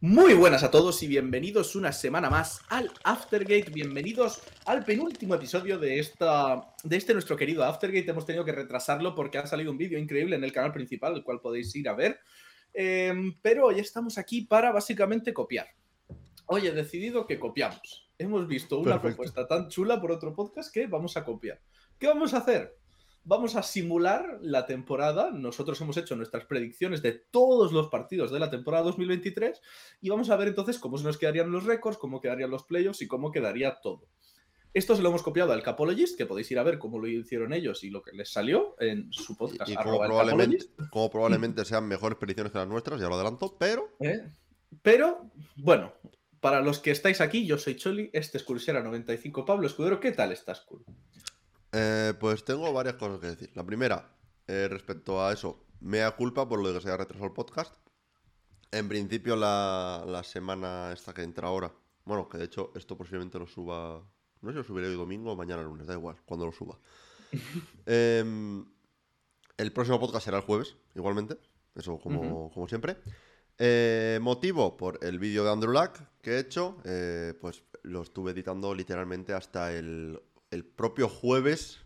Muy buenas a todos y bienvenidos una semana más al Aftergate. Bienvenidos al penúltimo episodio de, esta, de este nuestro querido Aftergate. Hemos tenido que retrasarlo porque ha salido un vídeo increíble en el canal principal, el cual podéis ir a ver. Em, pero hoy estamos aquí para básicamente copiar. Hoy he decidido que copiamos. Hemos visto una propuesta tan chula por otro podcast que vamos a copiar. ¿Qué vamos a hacer? Vamos a simular la temporada. Nosotros hemos hecho nuestras predicciones de todos los partidos de la temporada 2023 y vamos a ver entonces cómo se nos quedarían los récords, cómo quedarían los playoffs y cómo quedaría todo. Esto se lo hemos copiado al Capologist, que podéis ir a ver cómo lo hicieron ellos y lo que les salió en su podcast. Y, como, probablemente, como, probablemente, sean mejores predicciones que las nuestras, ya lo adelanto, pero... ¿Eh? Pero, bueno, para los que estáis aquí, yo soy Choli, este es Cursera 95 Pablo Escudero. ¿Qué tal estás, Cool? Eh, pues tengo varias cosas que decir. La primera, eh, respecto a eso, me da culpa por lo de que se haya retrasado el podcast. En principio, la, semana esta que entra ahora, bueno, que de hecho esto posiblemente lo suba, no sé si lo subiré hoy domingo o mañana lunes, da igual, cuando lo suba. Em, el próximo podcast será el jueves, igualmente, eso como, como siempre. Eh, motivo por el vídeo de Andrew Luck que he hecho, pues lo estuve editando literalmente hasta el el propio jueves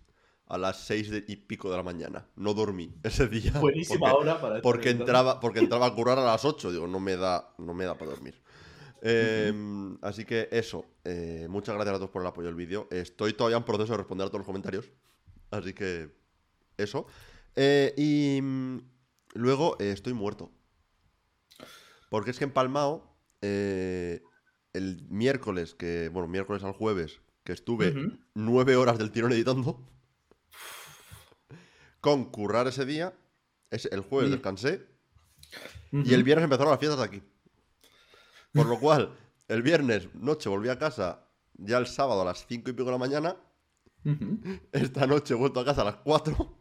a las seis y pico de la mañana. No dormí ese día. Buenísima hora para porque entraba Porque entraba a curar a las 8. Digo, no me da, no me da para dormir. Em, así que eso. Eh, muchas gracias a todos por el apoyo del vídeo. Estoy todavía en proceso de responder a todos los comentarios. Así que eso. Eh, y mm, luego eh, estoy muerto. Porque es que en Palmao, el miércoles, que, bueno, miércoles al jueves, que estuve nueve horas del tirón editando. Con currar ese día. Es, el jueves descansé. Y el viernes empezaron las fiestas de aquí. Por lo cual, el viernes noche volví a casa ya el sábado a las cinco y pico de la mañana. Esta noche he vuelto a casa a las cuatro.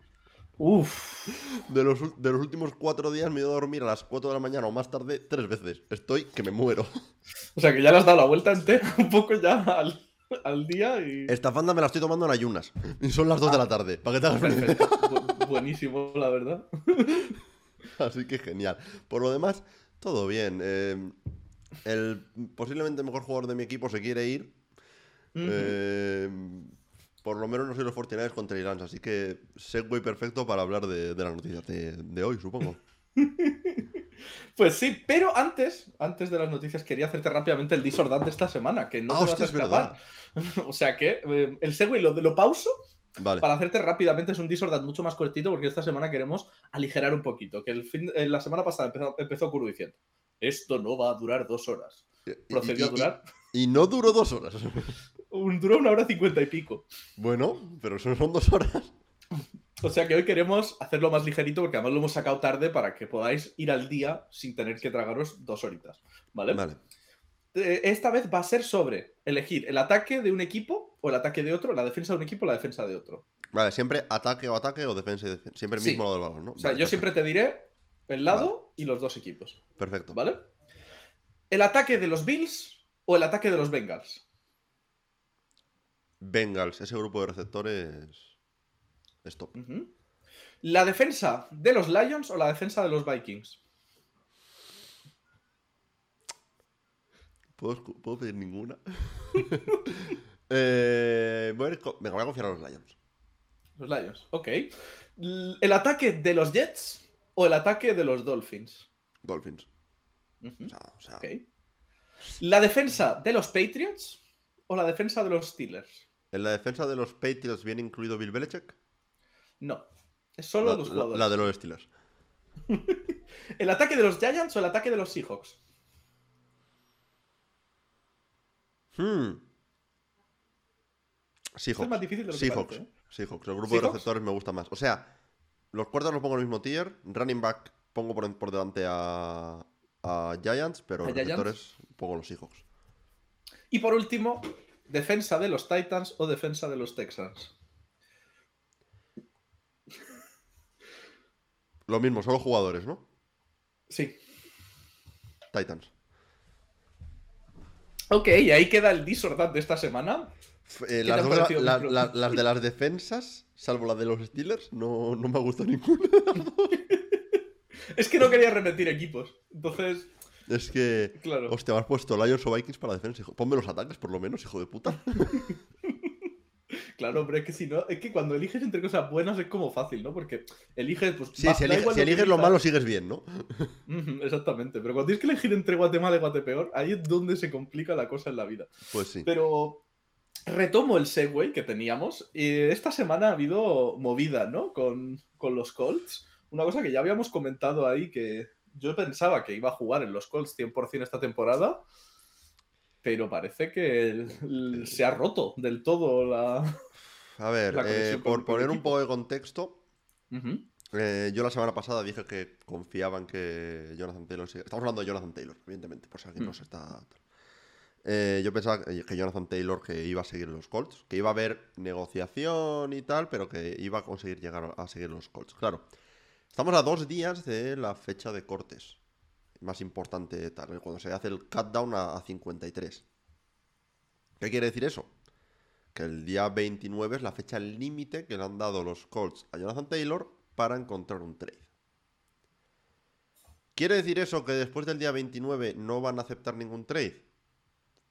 Uf. De los, de los, últimos cuatro días me he ido a dormir a las cuatro de la mañana o más tarde tres veces. Estoy que me muero. O sea que ya le has dado la vuelta entera un poco ya al, al día y. Esta fanda me la estoy tomando en ayunas. Y son las 2 de la tarde, para que te hagas Buenísimo, la verdad. Así que genial. Por lo demás, todo bien. Eh, el posiblemente mejor jugador de mi equipo se quiere ir. Eh, por lo menos no soy los Fortinarios contra Irán, así que segue perfecto para hablar de, las noticias de, de hoy, supongo. Pues sí, pero antes, antes de las noticias, quería hacerte rápidamente el disordante de esta semana, que no ah, te vas a escapar. o sea que eh, el segue lo, lo pauso para hacerte rápidamente. Es un disordante mucho más cortito porque esta semana queremos aligerar un poquito. Que el fin, eh, la semana pasada empezó, empezó Kuru diciendo: Esto no va a durar dos horas. Procedió a durar. Y, no duró dos horas. duró una hora cincuenta y pico. Bueno, pero son dos horas. O sea que hoy queremos hacerlo más ligerito porque además lo hemos sacado tarde para que podáis ir al día sin tener que tragaros dos horitas. ¿Vale? Vale. Eh, esta vez va a ser sobre elegir el ataque de un equipo o el ataque de otro, la defensa de un equipo o la defensa de otro. Vale, siempre ataque o ataque o defensa y defensa. Siempre el mismo lado del balón, ¿no? O sea, yo siempre te diré el lado y los dos equipos. Perfecto. ¿Vale? ¿El ataque de los Bills o el ataque de los Bengals? Bengals, ese grupo de receptores Stop. ¿La defensa de los Lions o la defensa de los Vikings? ¿Puedo, pedir ninguna? eh, voy a, me voy a confiar a los Lions. Los Lions, ok. ¿El ataque de los Jets o el ataque de los Dolphins? Dolphins. ¿La defensa de los Patriots o la defensa de los Steelers? ¿En la defensa de los Patriots viene incluido Bill Belichick? No. Es solo los jugadores. La, de los Steelers. ¿El ataque de los Giants o el ataque de los Seahawks? Hmm. Seahawks. Es más difícil de lo Seahawks. ¿eh? Seahawks. El grupo de receptores me gusta más. O sea, los cuartos los pongo en el mismo tier. Running back pongo por, delante a, a, Giants, pero los receptores pongo los Seahawks. Y por último, defensa de los Titans o defensa de los Texans. Lo mismo, solo jugadores, ¿no? Sí. Titans. Ok, y ahí queda el disordante de esta semana. Eh, las, de las defensas, salvo la de los Steelers, no, me ha gustado ninguna. es que no quería repetir equipos. Entonces, Es que. Claro. Hostia, me has puesto Lions o Vikings para defensa. hijo. Ponme los ataques, por lo menos, hijo de puta. Claro, pero es que si no, es que cuando eliges entre cosas buenas es como fácil, ¿no? Porque eliges, pues. Sí, va- si, elige- si que eliges lo malo, sigues bien, ¿no? Exactamente, pero cuando tienes que elegir entre Guatemala y Guatepeor, ahí es donde se complica la cosa en la vida. Pues sí. Pero retomo el segue que teníamos. Y esta semana ha habido movida, ¿no? Con, con los Colts. Una cosa que ya habíamos comentado ahí, que yo pensaba que iba a jugar en los Colts 100% esta temporada, pero parece que el- el- se ha roto del todo la... A ver, la eh, por poner un poco de contexto, eh, yo la semana pasada dije que confiaba en que Jonathan Taylor. siga- Estamos hablando de Jonathan Taylor, evidentemente, por si alguien no Mm. se está. Eh, yo pensaba que que Jonathan Taylor que iba a seguir en los Colts, que iba a haber negociación y tal, pero que iba a conseguir llegar a seguir en los Colts. Claro, estamos a dos días de la fecha de cortes. Más importante, tal, cuando se hace el cutdown a, a 53. ¿Qué quiere decir eso? Que el día 29 es la fecha límite que le han dado los Colts a Jonathan Taylor para encontrar un trade. ¿Quiere decir eso que después del día 29 no van a aceptar ningún trade?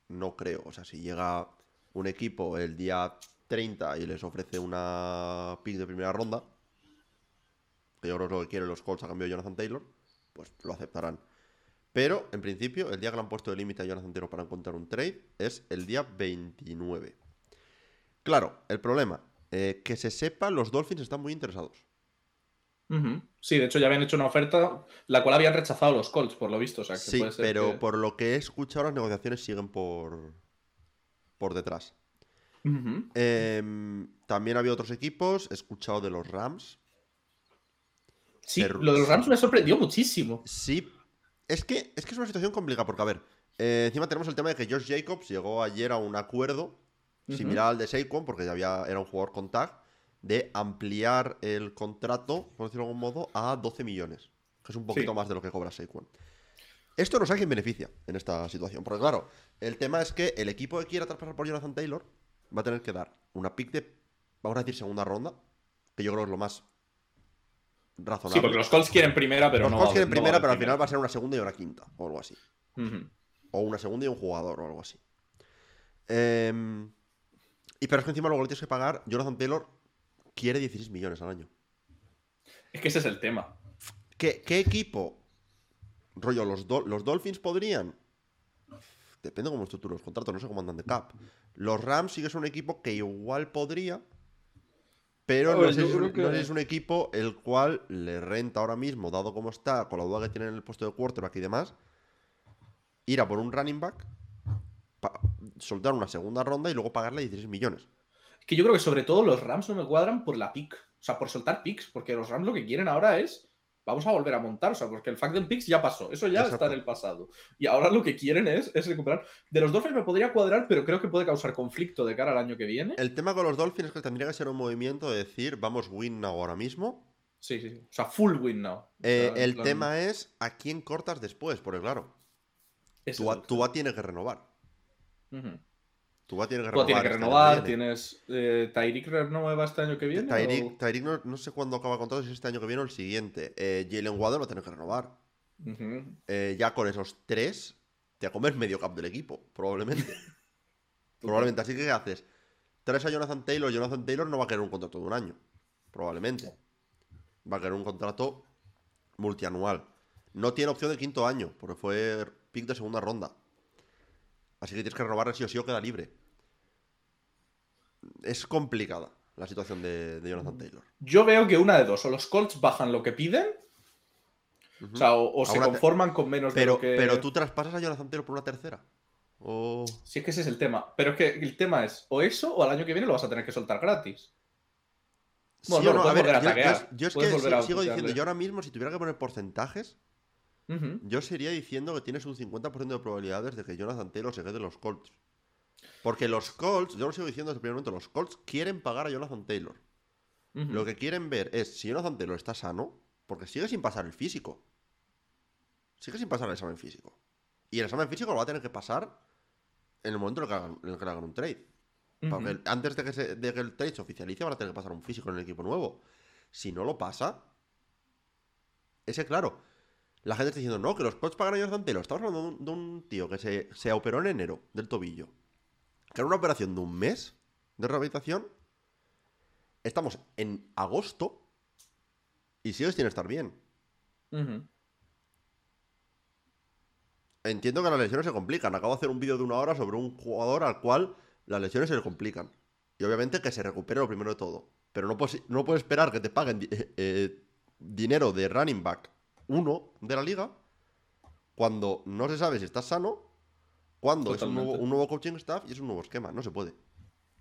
No creo. O sea, si llega un equipo el día 30 y les ofrece una pick de primera ronda, que yo creo que es lo que quieren los Colts a cambio de Jonathan Taylor, pues lo aceptarán. Pero, en principio, el día que le han puesto de límite a Jonathan Taylor para encontrar un trade es el día 29. Claro, el problema, eh, que se sepa, los Dolphins están muy interesados. Sí, de hecho ya habían hecho una oferta, la cual habían rechazado los Colts, por lo visto. O sea, que Sí, puede ser pero que- por lo que he escuchado, las negociaciones siguen por, por detrás. Ujú. Em, también había otros equipos, he escuchado de los Rams. Sí, Pero- lo de los Rams me sorprendió muchísimo. Sí, es que es, que es una situación complicada, porque a ver, eh, encima tenemos el tema de que Josh Jacobs llegó ayer a un acuerdo Ujú. similar al de Saquon, porque ya había, era un jugador con tag, de ampliar el contrato, por decirlo de algún modo, a 12 millones, que es un poquito Sí. más de lo que cobra Saquon. Esto no sé a quién beneficia en esta situación, porque claro, el tema es que el equipo que quiera traspasar por Jonathan Taylor va a tener que dar una pick de, vamos a decir, segunda ronda, que yo creo que es lo más razonable. Sí, porque los Colts quieren primera, pero Los no. Colts va- quieren no primera, pero al primera. final va a ser una segunda y una quinta, o algo así. O una segunda y un jugador, o algo así. Em, y pero es que encima luego le tienes que pagar. Jonathan Taylor quiere 16 millones al año. Es que ese es el tema. ¿Qué, qué equipo? Rollo, los, los Dolphins podrían. Depende de cómo estructuran los contratos, no sé cómo andan de cap. Los Rams sí que son un equipo que igual podría. Pero no sé, es, un- que- es equipo el cual le renta ahora mismo, dado como está, con la duda que tiene en el puesto de quarterback y demás, ir a por un running back, soltar una segunda ronda y luego pagarle 16 millones. Que yo creo que sobre todo los Rams no me cuadran por la pick. O sea, por soltar picks. Porque los Rams lo que quieren ahora es. Vamos a volver a montar. O sea, porque el fact en picks ya pasó. Eso ya Exacto. está en el pasado. Y ahora lo que quieren es, es recuperar. De los Dolphins me podría cuadrar, pero creo que puede causar conflicto de cara al año que viene. El tema con los Dolphins es que tendría que ser un movimiento de decir, vamos win now ahora mismo, Sí, sí, sí. O sea, full win now. O Eh, sea, el tema es a quién cortas después, porque claro, ese es el Tua tiene que renovar. Ujú. Tua tiene que renovar. tiene que este renovar. viene. Tienes. Eh, renueva este año que viene. O- Tyreek no, no sé cuándo acaba contrato, si es este año que viene o el siguiente. Eh, Jalen Waddle lo tiene que renovar. Eh, ya con esos tres, te comes medio cap del equipo, probablemente. probablemente. Así que, ¿qué haces? Traes a Jonathan Taylor. Jonathan Taylor no va a querer un contrato de un año. Probablemente. Va a querer un contrato multianual. No tiene opción de quinto año, porque fue pick de segunda ronda. Así que tienes que renovar sí o sí o queda libre. Es complicada la situación de, de Jonathan Taylor. Yo veo que una de dos. O los Colts bajan lo que piden. O sea, o, se conforman con menos de pero, lo que. pero tú traspasas a Jonathan Taylor por una tercera. O... Sí, es que ese es el tema. Pero es que el tema es o eso o al año que viene lo vas a tener que soltar gratis. Bueno, Sí no, lo no, a puedes ver, volver a yo, yo- yo es puedes que a sigo diciendo, yo ahora mismo, si tuviera que poner porcentajes, yo sería diciendo que tienes un 50% de probabilidades de que Jonathan Taylor se quede en los Colts. Porque los Colts, yo lo sigo diciendo desde el primer momento, los Colts quieren pagar a Jonathan Taylor. Lo que quieren ver es si Jonathan Taylor está sano, porque sigue sin pasar el físico. Sigue sin pasar el examen físico. Y el examen físico lo va a tener que pasar en el momento en el que hagan, en el que le hagan un trade. Porque antes de que, se- de que el trade se oficialice, van a tener que pasar un físico en el equipo nuevo. Si no lo pasa, ese claro. la gente está diciendo, no, que los Colts pagan a Jonathan Taylor. Estamos hablando de un, de un tío que se, se operó en enero del tobillo. Que era una operación de un mes de rehabilitación. Estamos en agosto y sigue sin estar bien. Entiendo que las lesiones se complican. Acabo de hacer un vídeo de una hora sobre un jugador al cual las lesiones se le complican. Y obviamente que se recupere lo primero de todo. Pero no puedes, no puedes esperar que te paguen eh, eh, dinero de running back uno de la liga cuando no se sabe si estás sano, cuando es un nuevo, Totalmente. un nuevo coaching staff y es un nuevo esquema. No se puede.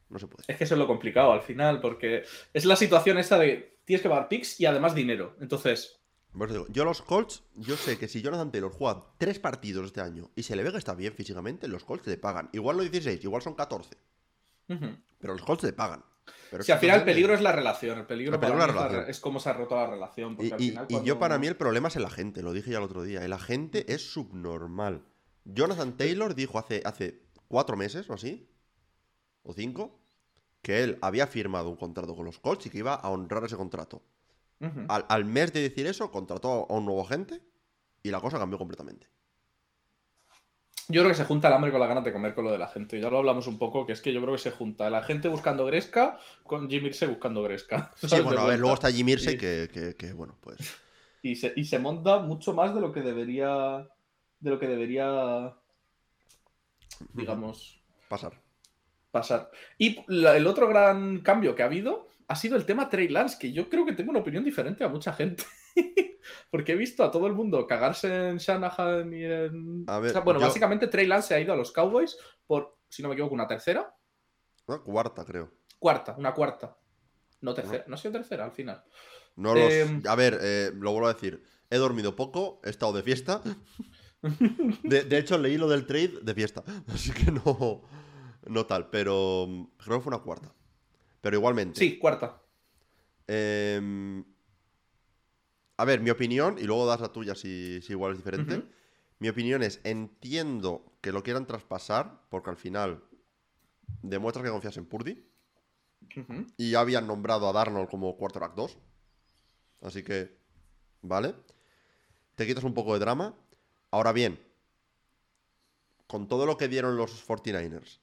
No se puede. Es que eso es lo complicado al final, porque es la situación esta de tienes que pagar picks y además dinero. Entonces, digo, yo los Colts, yo sé que si Jonathan Taylor juega tres partidos este año y se le ve que está bien físicamente, los Colts le pagan. Igual no 16, igual son 14. ujú. Pero los Colts le pagan. Pero si al final el peligro es la relación, el peligro, El peligro para la relación. re- es cómo se ha roto la relación. Porque Y, al y- final y cuando- yo para mí el problema es el agente, lo dije ya el otro día. El agente es subnormal. Jonathan Taylor dijo hace, hace cuatro meses o así, o cinco, que él había firmado un contrato con los Colts y que iba a honrar ese contrato. Al, al mes de decir eso, contrató a un nuevo agente y la cosa cambió completamente. Yo creo que se junta el hambre con la ganas de comer con lo de la gente. Ya lo hablamos un poco, que es que yo creo que se junta la gente buscando Gresca con Jim Irsay buscando Gresca. Sí, bueno, a ver, luego está Jim Irsay Sí. que, que- que, bueno, pues... Y se, y se monta mucho más de lo que debería. De lo que debería. Digamos. Pasar. pasar. Y la- el otro gran cambio que ha habido ha sido el tema Trey Lance, que yo creo que tengo una opinión diferente a mucha gente. Porque he visto a todo el mundo cagarse en Shanahan y en. A ver, O sea, bueno, yo- básicamente Trey Lance se ha ido a los Cowboys por, si no me equivoco, una tercera. Una cuarta, creo. Cuarta, una cuarta. No tercera, no, ha sido tercera al final. No los... Em. A ver, eh, lo vuelvo a decir. He dormido poco, he estado de fiesta. De, de hecho, leí lo del trade de fiesta. Así que no, no tal. Pero mm, creo que fue una cuarta. Pero igualmente. Sí, cuarta. em, a ver, mi opinión, y luego das la tuya si, si igual es diferente. Mi opinión es, entiendo que lo quieran traspasar, porque al final demuestras que confías en Purdy. Y ya habían nombrado a Darnold como quarterback 2. Así que, vale. Te quitas un poco de drama. Ahora bien, con todo lo que dieron los 49ers,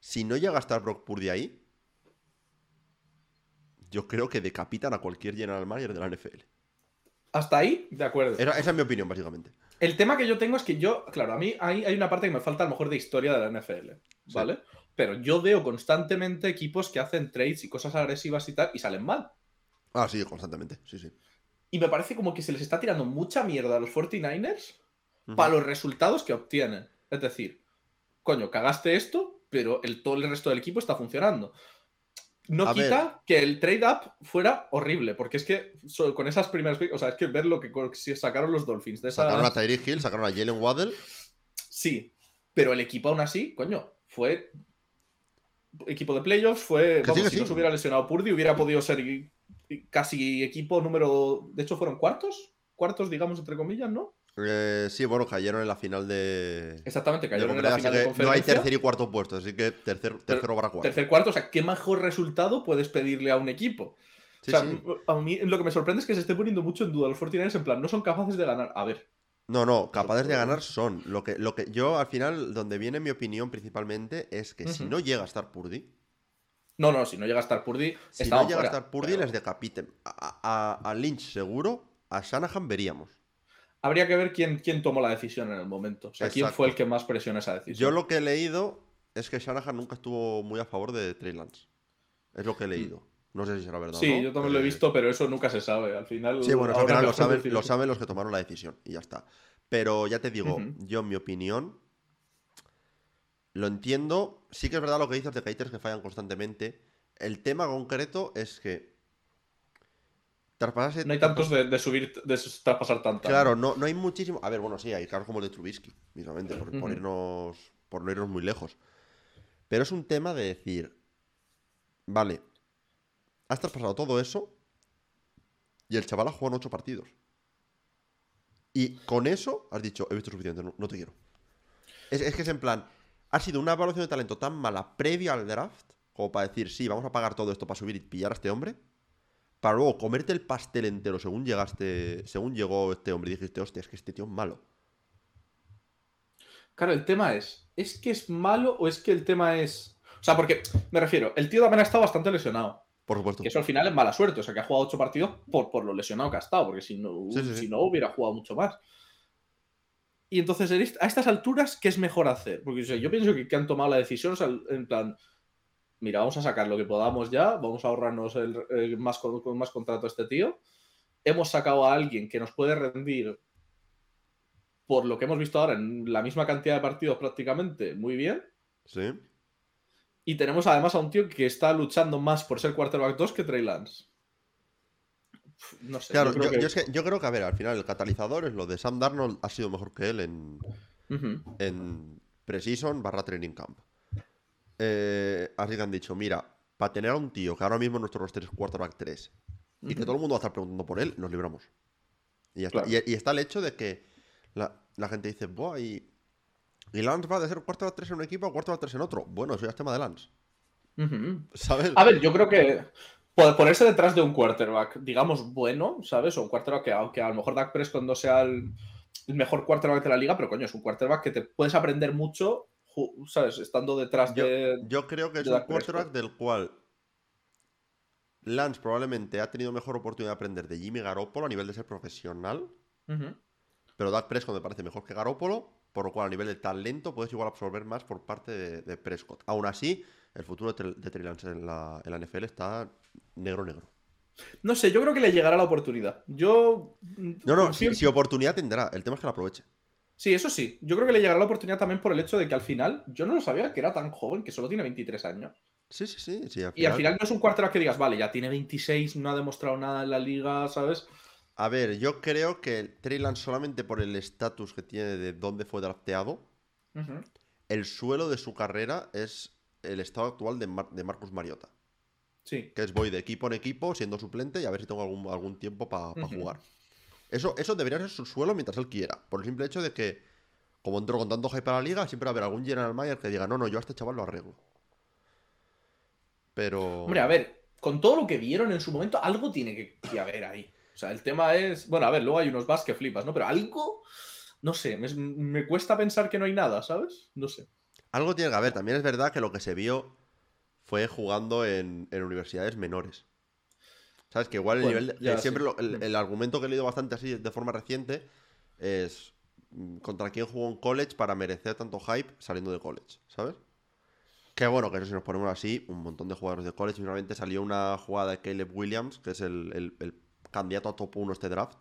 si no llega a estar Brock Purdy ahí, yo creo que decapitan a cualquier general manager de la NFL. Hasta ahí, de acuerdo. Esa, esa es mi opinión, básicamente. El tema que yo tengo es que yo, claro, a mí hay, hay una parte que me falta a lo mejor de historia de la NFL, ¿vale? Pero yo veo constantemente equipos que hacen trades y cosas agresivas y tal y salen mal. Ah, sí, constantemente. Sí, sí. Y me parece como que se les está tirando mucha mierda a los 49ers Ujú. para los resultados que obtienen. Es decir, coño, cagaste esto, pero el, todo el resto del equipo está funcionando. No A quita que el trade-up fuera horrible, porque es que con esas primeras... O sea, es que ver lo que sacaron los Dolphins de esa... Sacaron a Tyreek Hill, sacaron a Jalen Waddell. Sí, pero el equipo aún así, coño, fue equipo de playoffs, fue, sí, vamos, si sí. no se hubiera lesionado Purdy, hubiera podido ser casi equipo número, de hecho fueron cuartos, cuartos digamos entre comillas, ¿no? Eh, sí, bueno, cayeron en la final de. Exactamente, de cayeron en la conferencia, final de que no hay conferencia. tercer y cuarto puesto, así que tercer, tercero para cuarto. Tercer cuarto, o sea, ¿qué mejor resultado puedes pedirle a un equipo? Sí, o sea, sí. a mí lo que me sorprende es que se esté poniendo mucho en duda los 49ers en plan, no son capaces de ganar. A ver, No, no, capaces de ganar son. Lo que, lo que yo, al final, donde viene mi opinión principalmente es que si no llega a estar Purdy, no, no, si no llega a estar Purdy, si no llega fuera, a estar Purdy, pero les decapiten. A, a- a Lynch seguro, a Shanahan veríamos. Habría que ver quién, quién tomó la decisión en el momento. O sea, quién fue el que más presionó esa decisión. Yo lo que he leído es que Shanahan nunca estuvo muy a favor de Trey Lance. Es lo que he leído. No sé si será verdad. o Mm. Sí, no, yo también lo he eh, visto, pero eso nunca se sabe. Al final. Sí, bueno, al final lo saben, lo saben los que tomaron la decisión y ya está. Pero ya te digo, yo en mi opinión, lo entiendo. Sí que es verdad lo que dices de haters que fallan constantemente. El tema concreto es que traspasarse No hay tantos de, de subir, de traspasar tanta. Claro, no, no hay muchísimo. A ver, bueno, sí, hay casos como el de Trubisky, mismamente, por, por irnos, por no irnos muy lejos. Pero es un tema de decir, vale, has traspasado todo eso y el chaval ha jugado en ocho partidos. Y con eso has dicho, he visto suficiente, no, no te quiero. Es, es que es en plan, ha sido una evaluación de talento tan mala previa al draft, como para decir, sí, vamos a pagar todo esto para subir y pillar a este hombre, para luego comerte el pastel entero según llegaste, según llegó este hombre y dijiste, hostia, es que este tío es malo. Claro, el tema es, ¿es que es malo o es que el tema es... O sea, porque, me refiero, el tío también ha estado bastante lesionado. Por supuesto. Que eso al final es mala suerte, o sea, que ha jugado ocho partidos por, por lo lesionado que ha estado, porque si no, Sí, sí, sí. si no hubiera jugado mucho más. Y entonces, a estas alturas, ¿qué es mejor hacer? Porque o sea, yo pienso que, que han tomado la decisión, o sea, en plan, mira, vamos a sacar lo que podamos ya, vamos a ahorrarnos el, el más, con, con más contrato a este tío. Hemos sacado a alguien que nos puede rendir, por lo que hemos visto ahora, en la misma cantidad de partidos prácticamente, muy bien. Sí. Y tenemos además a un tío que está luchando más por ser quarterback 2 que Trey Lance. No sé. Claro, yo yo, creo que- yo es que- yo creo que, a ver, al final el catalizador es lo de Sam Darnold ha sido mejor que él en, en Precision barra Training Camp. Eh, así que han dicho, mira, para tener a un tío que ahora mismo nuestro roster es quarterback 3 y que todo el mundo va a estar preguntando por él, nos libramos. Y, ya está. Claro. Y- y está el hecho de que la, la gente dice, Buah, y, y Lance va de ser quarterback 3 en un equipo a quarterback 3 en otro. Bueno, eso ya es tema de Lance. A ver, yo creo que ponerse detrás de un quarterback, digamos, bueno, ¿sabes? O un quarterback que, aunque a lo mejor Dak Prescott no sea el, el mejor quarterback de la liga, pero coño, es un quarterback que te puedes aprender mucho, ¿sabes? Estando detrás Yo, de. yo creo que es un Dak Prescott. quarterback del cual Lance probablemente ha tenido mejor oportunidad de aprender de Jimmy Garoppolo a nivel de ser profesional, pero Dak Prescott me parece mejor que Garoppolo, por lo cual a nivel de talento puedes igual absorber más por parte de, de Prescott. Aún así, el futuro de, Tre- de Trey Lance en la, en la NFL está negro negro. No sé, yo creo que le llegará la oportunidad. Yo. No, no, confío si, oportunidad tendrá, el tema es que la aproveche. Sí, eso sí. Yo creo que le llegará la oportunidad también por el hecho de que al final, yo no lo sabía que era tan joven, que solo tiene 23 años. Sí, sí, sí. sí al Y al final- no es un quarterback que digas, vale, ya tiene 26, no ha demostrado nada en la liga, ¿sabes? A ver, yo creo que Trey solamente por el estatus que tiene de dónde fue drafteado, el suelo de su carrera es el estado actual de, Mar- de Marcus Mariota. Sí. Que es voy de equipo en equipo siendo suplente y a ver si tengo algún, algún tiempo para jugar. Eso, eso debería ser su suelo mientras él quiera. Por el simple hecho de que, como entró con tanto hype a la liga, siempre va a haber algún general manager que diga, no, no, yo a este chaval lo arreglo. Pero... Hombre, a ver, con todo lo que vieron en su momento, algo tiene que, que haber ahí. O sea, el tema es. Bueno, a ver, luego hay unos bas que flipas, ¿no? Pero algo. No sé, me, me cuesta pensar que no hay nada, ¿sabes? No sé. Algo tiene que haber. También es verdad que lo que se vio fue jugando en, en universidades menores. ¿Sabes? Que igual el Bueno, nivel. de- ya, siempre sí. lo- el, el argumento que he leído bastante así de forma reciente es. mm, ¿Contra quién jugó en college para merecer tanto hype saliendo de college? ¿Sabes? Que bueno, que eso si nos ponemos así, un montón de jugadores de college. Finalmente salió una jugada de Caleb Williams, que es el, el- el candidato a top 1 este draft.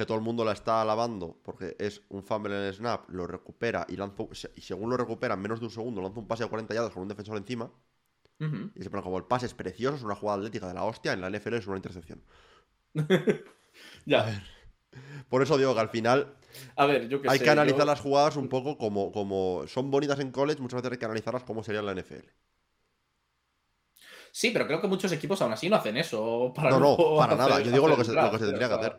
Que todo el mundo la está alabando porque es un fumble en el snap, lo recupera y lanza, y según lo recupera en menos de un segundo, lanza un pase de 40 yardas con un defensor encima. Y se pone como el pase es precioso, es una jugada atlética de la hostia, en la NFL es una intercepción. Ya. Por eso digo que al final A ver, yo que hay sé, que analizar yo- las jugadas un poco como, como son bonitas en college, muchas veces hay que analizarlas como sería en la NFL. Sí, pero creo que muchos equipos aún así no hacen eso. Para No, no, para nada. Yo digo lo que se- draft, lo que se tendría que hacer.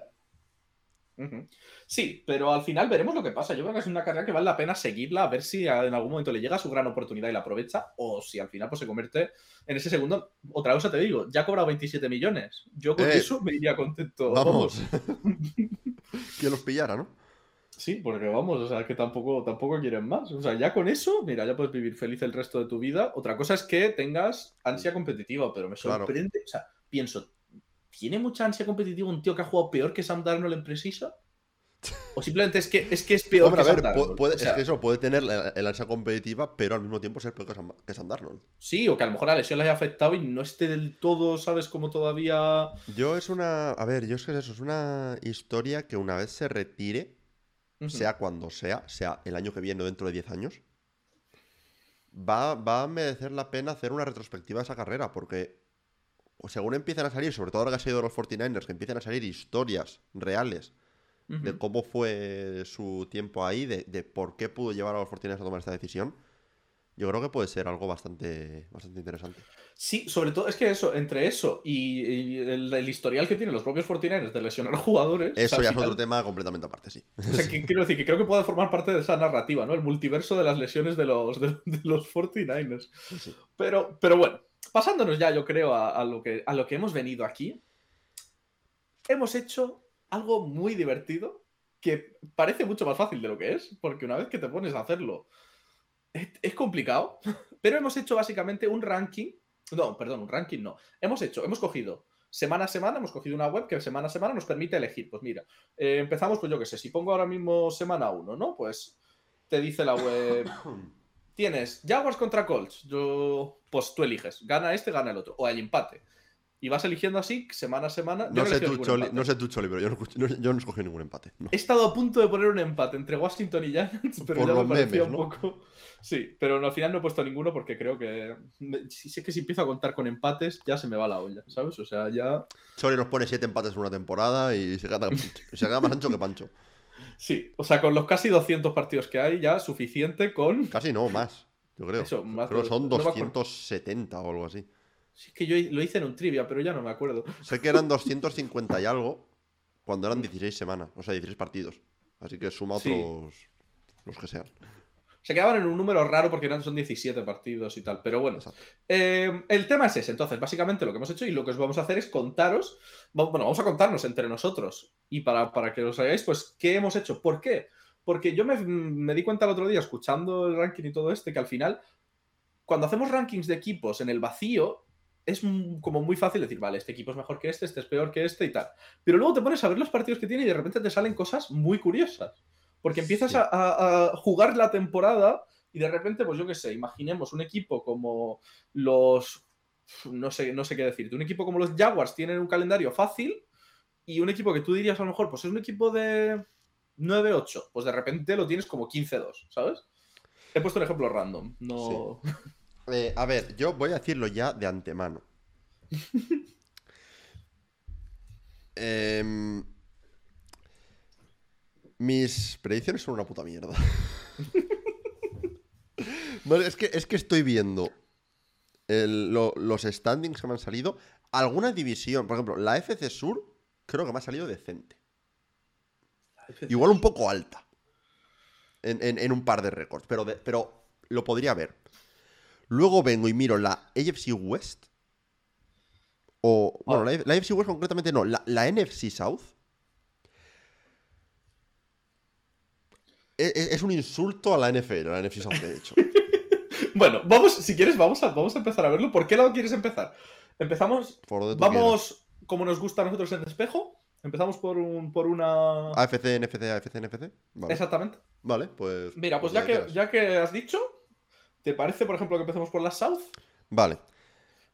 Sí, pero al final veremos lo que pasa. Yo creo que es una carrera que vale la pena seguirla, a ver si en algún momento le llega su gran oportunidad y la aprovecha, o si al final pues, se convierte en ese segundo. Otra cosa te digo, ya ha cobrado 27 millones. Yo con Eh, eso me iría contento. Vamos. que los pillara, ¿no? Sí, porque vamos, o sea, que tampoco, tampoco quieren más. O sea, ya con eso, mira, ya puedes vivir feliz el resto de tu vida. Otra cosa es que tengas ansia competitiva, pero me Claro. sorprende. O sea, pienso, ¿tiene mucha ansia competitiva un tío que ha jugado peor que Sam Darnold en Precisa? ¿O simplemente es que es, que es peor Hombre, a que ver, Sam Darnold? puede, O sea, es que eso puede tener el ansia competitiva, pero al mismo tiempo ser peor que Sam, que Sam Darnold. Sí, o que a lo mejor la lesión le haya afectado y no esté del todo, ¿sabes? Como todavía. Yo es una. A ver, yo es que es eso, es una historia que una vez se retire, Ujú. sea cuando sea, sea el año que viene o dentro de 10 años, va, va a merecer la pena hacer una retrospectiva de esa carrera, porque según empiezan a salir, sobre todo ahora que ha sido los 49ers, que empiezan a salir historias reales de Ujú. cómo fue su tiempo ahí, de, de por qué pudo llevar a los 49ers a tomar esta decisión, yo creo que puede ser algo bastante, bastante interesante. Sí, sobre todo es que eso, entre eso y, y el, el historial que tienen los propios 49ers de lesionar jugadores. o Eso ya es otro tema completamente aparte, sí. O sea, que quiero decir que creo que puede formar parte de esa narrativa, ¿no? El multiverso de las lesiones de los, de, de los 49ers. Sí, sí. Pero, pero bueno, pasándonos ya, yo creo, a, lo que, a lo que hemos venido aquí, hemos hecho algo muy divertido que parece mucho más fácil de lo que es, porque una vez que te pones a hacerlo, es, complicado, pero hemos hecho básicamente un ranking, no, perdón, un ranking no, hemos hecho, hemos cogido semana a semana, hemos cogido una web que semana a semana nos permite elegir, pues mira, eh, empezamos, pues yo qué sé, si pongo ahora mismo semana 1, ¿no? Pues te dice la web, tienes Jaguars contra Colts, yo, pues tú eliges, gana este, gana el otro, o hay empate. Y vas eligiendo así, semana a semana. No, sé, tú, Choli, no sé tú, Choli, pero yo no, yo no escogí ningún empate. He estado a punto de poner un empate entre Washington y Giants, pero ya me parecía un poco. Sí, pero al final no he puesto ninguno porque creo que. Si sé que si empiezo a contar con empates, ya se me va la olla, ¿sabes? O sea, ya. Choli nos pone siete empates en una temporada y se queda, se queda más ancho que Pancho. Sí, o sea, con los casi 200 partidos que hay, ya suficiente con. Casi no, más. Yo creo. Eso, más creo que son 270 o algo así. Sí, es que yo lo hice en un trivia, pero ya no me acuerdo. Sé que eran 250 y algo cuando eran 16 semanas, o sea, 16 partidos. Así que suma otros los que sean. Se quedaban en un número raro porque eran, son 17 partidos y tal. Pero bueno, eh, el tema es ese. Entonces, básicamente lo que hemos hecho y lo que os vamos a hacer es contaros. Bueno, vamos a contarnos entre nosotros. Y para, para que os hagáis, pues, ¿qué hemos hecho? ¿Por qué? Porque yo me, me, di cuenta el otro día, escuchando el ranking y todo este, que al final, cuando hacemos rankings de equipos en el vacío, es como muy fácil decir, vale, este equipo es mejor que este, este es peor que este y tal. Pero luego te pones a ver los partidos que tiene y de repente te salen cosas muy curiosas. Porque empiezas a, jugar la temporada y de repente, pues yo qué sé, imaginemos un equipo como los. No sé, no sé qué decirte. Un equipo como los Jaguars tienen un calendario fácil y un equipo que tú dirías a lo mejor, pues es un equipo de 9-8. Pues de repente lo tienes como 15-2, ¿sabes? He puesto un ejemplo random. No. Eh, a ver, yo voy a decirlo ya de antemano. Em, mis predicciones son una puta mierda. es, que, es que estoy viendo los standings que me han salido. Alguna división, por ejemplo, la FC Sur, creo que me ha salido decente. Igual un poco alta. En, un par de récords, pero, pero lo podría ver. Luego vengo y miro la AFC West. O. Bueno, ah. la, AFC West concretamente no. La, NFC South. E, e, es, un insulto a la NFL, a la NFC South, de hecho. bueno, vamos, si quieres, vamos a, vamos a empezar a verlo. ¿Por qué lado quieres empezar? Empezamos. vamos como nos gusta a nosotros en espejo. Empezamos por, un, por una. AFC, NFC, AFC, NFC. Exactamente. Vale, pues. Mira, pues, pues ya, que, ya que has dicho, ¿Te parece, por ejemplo, que empecemos por la South? Vale.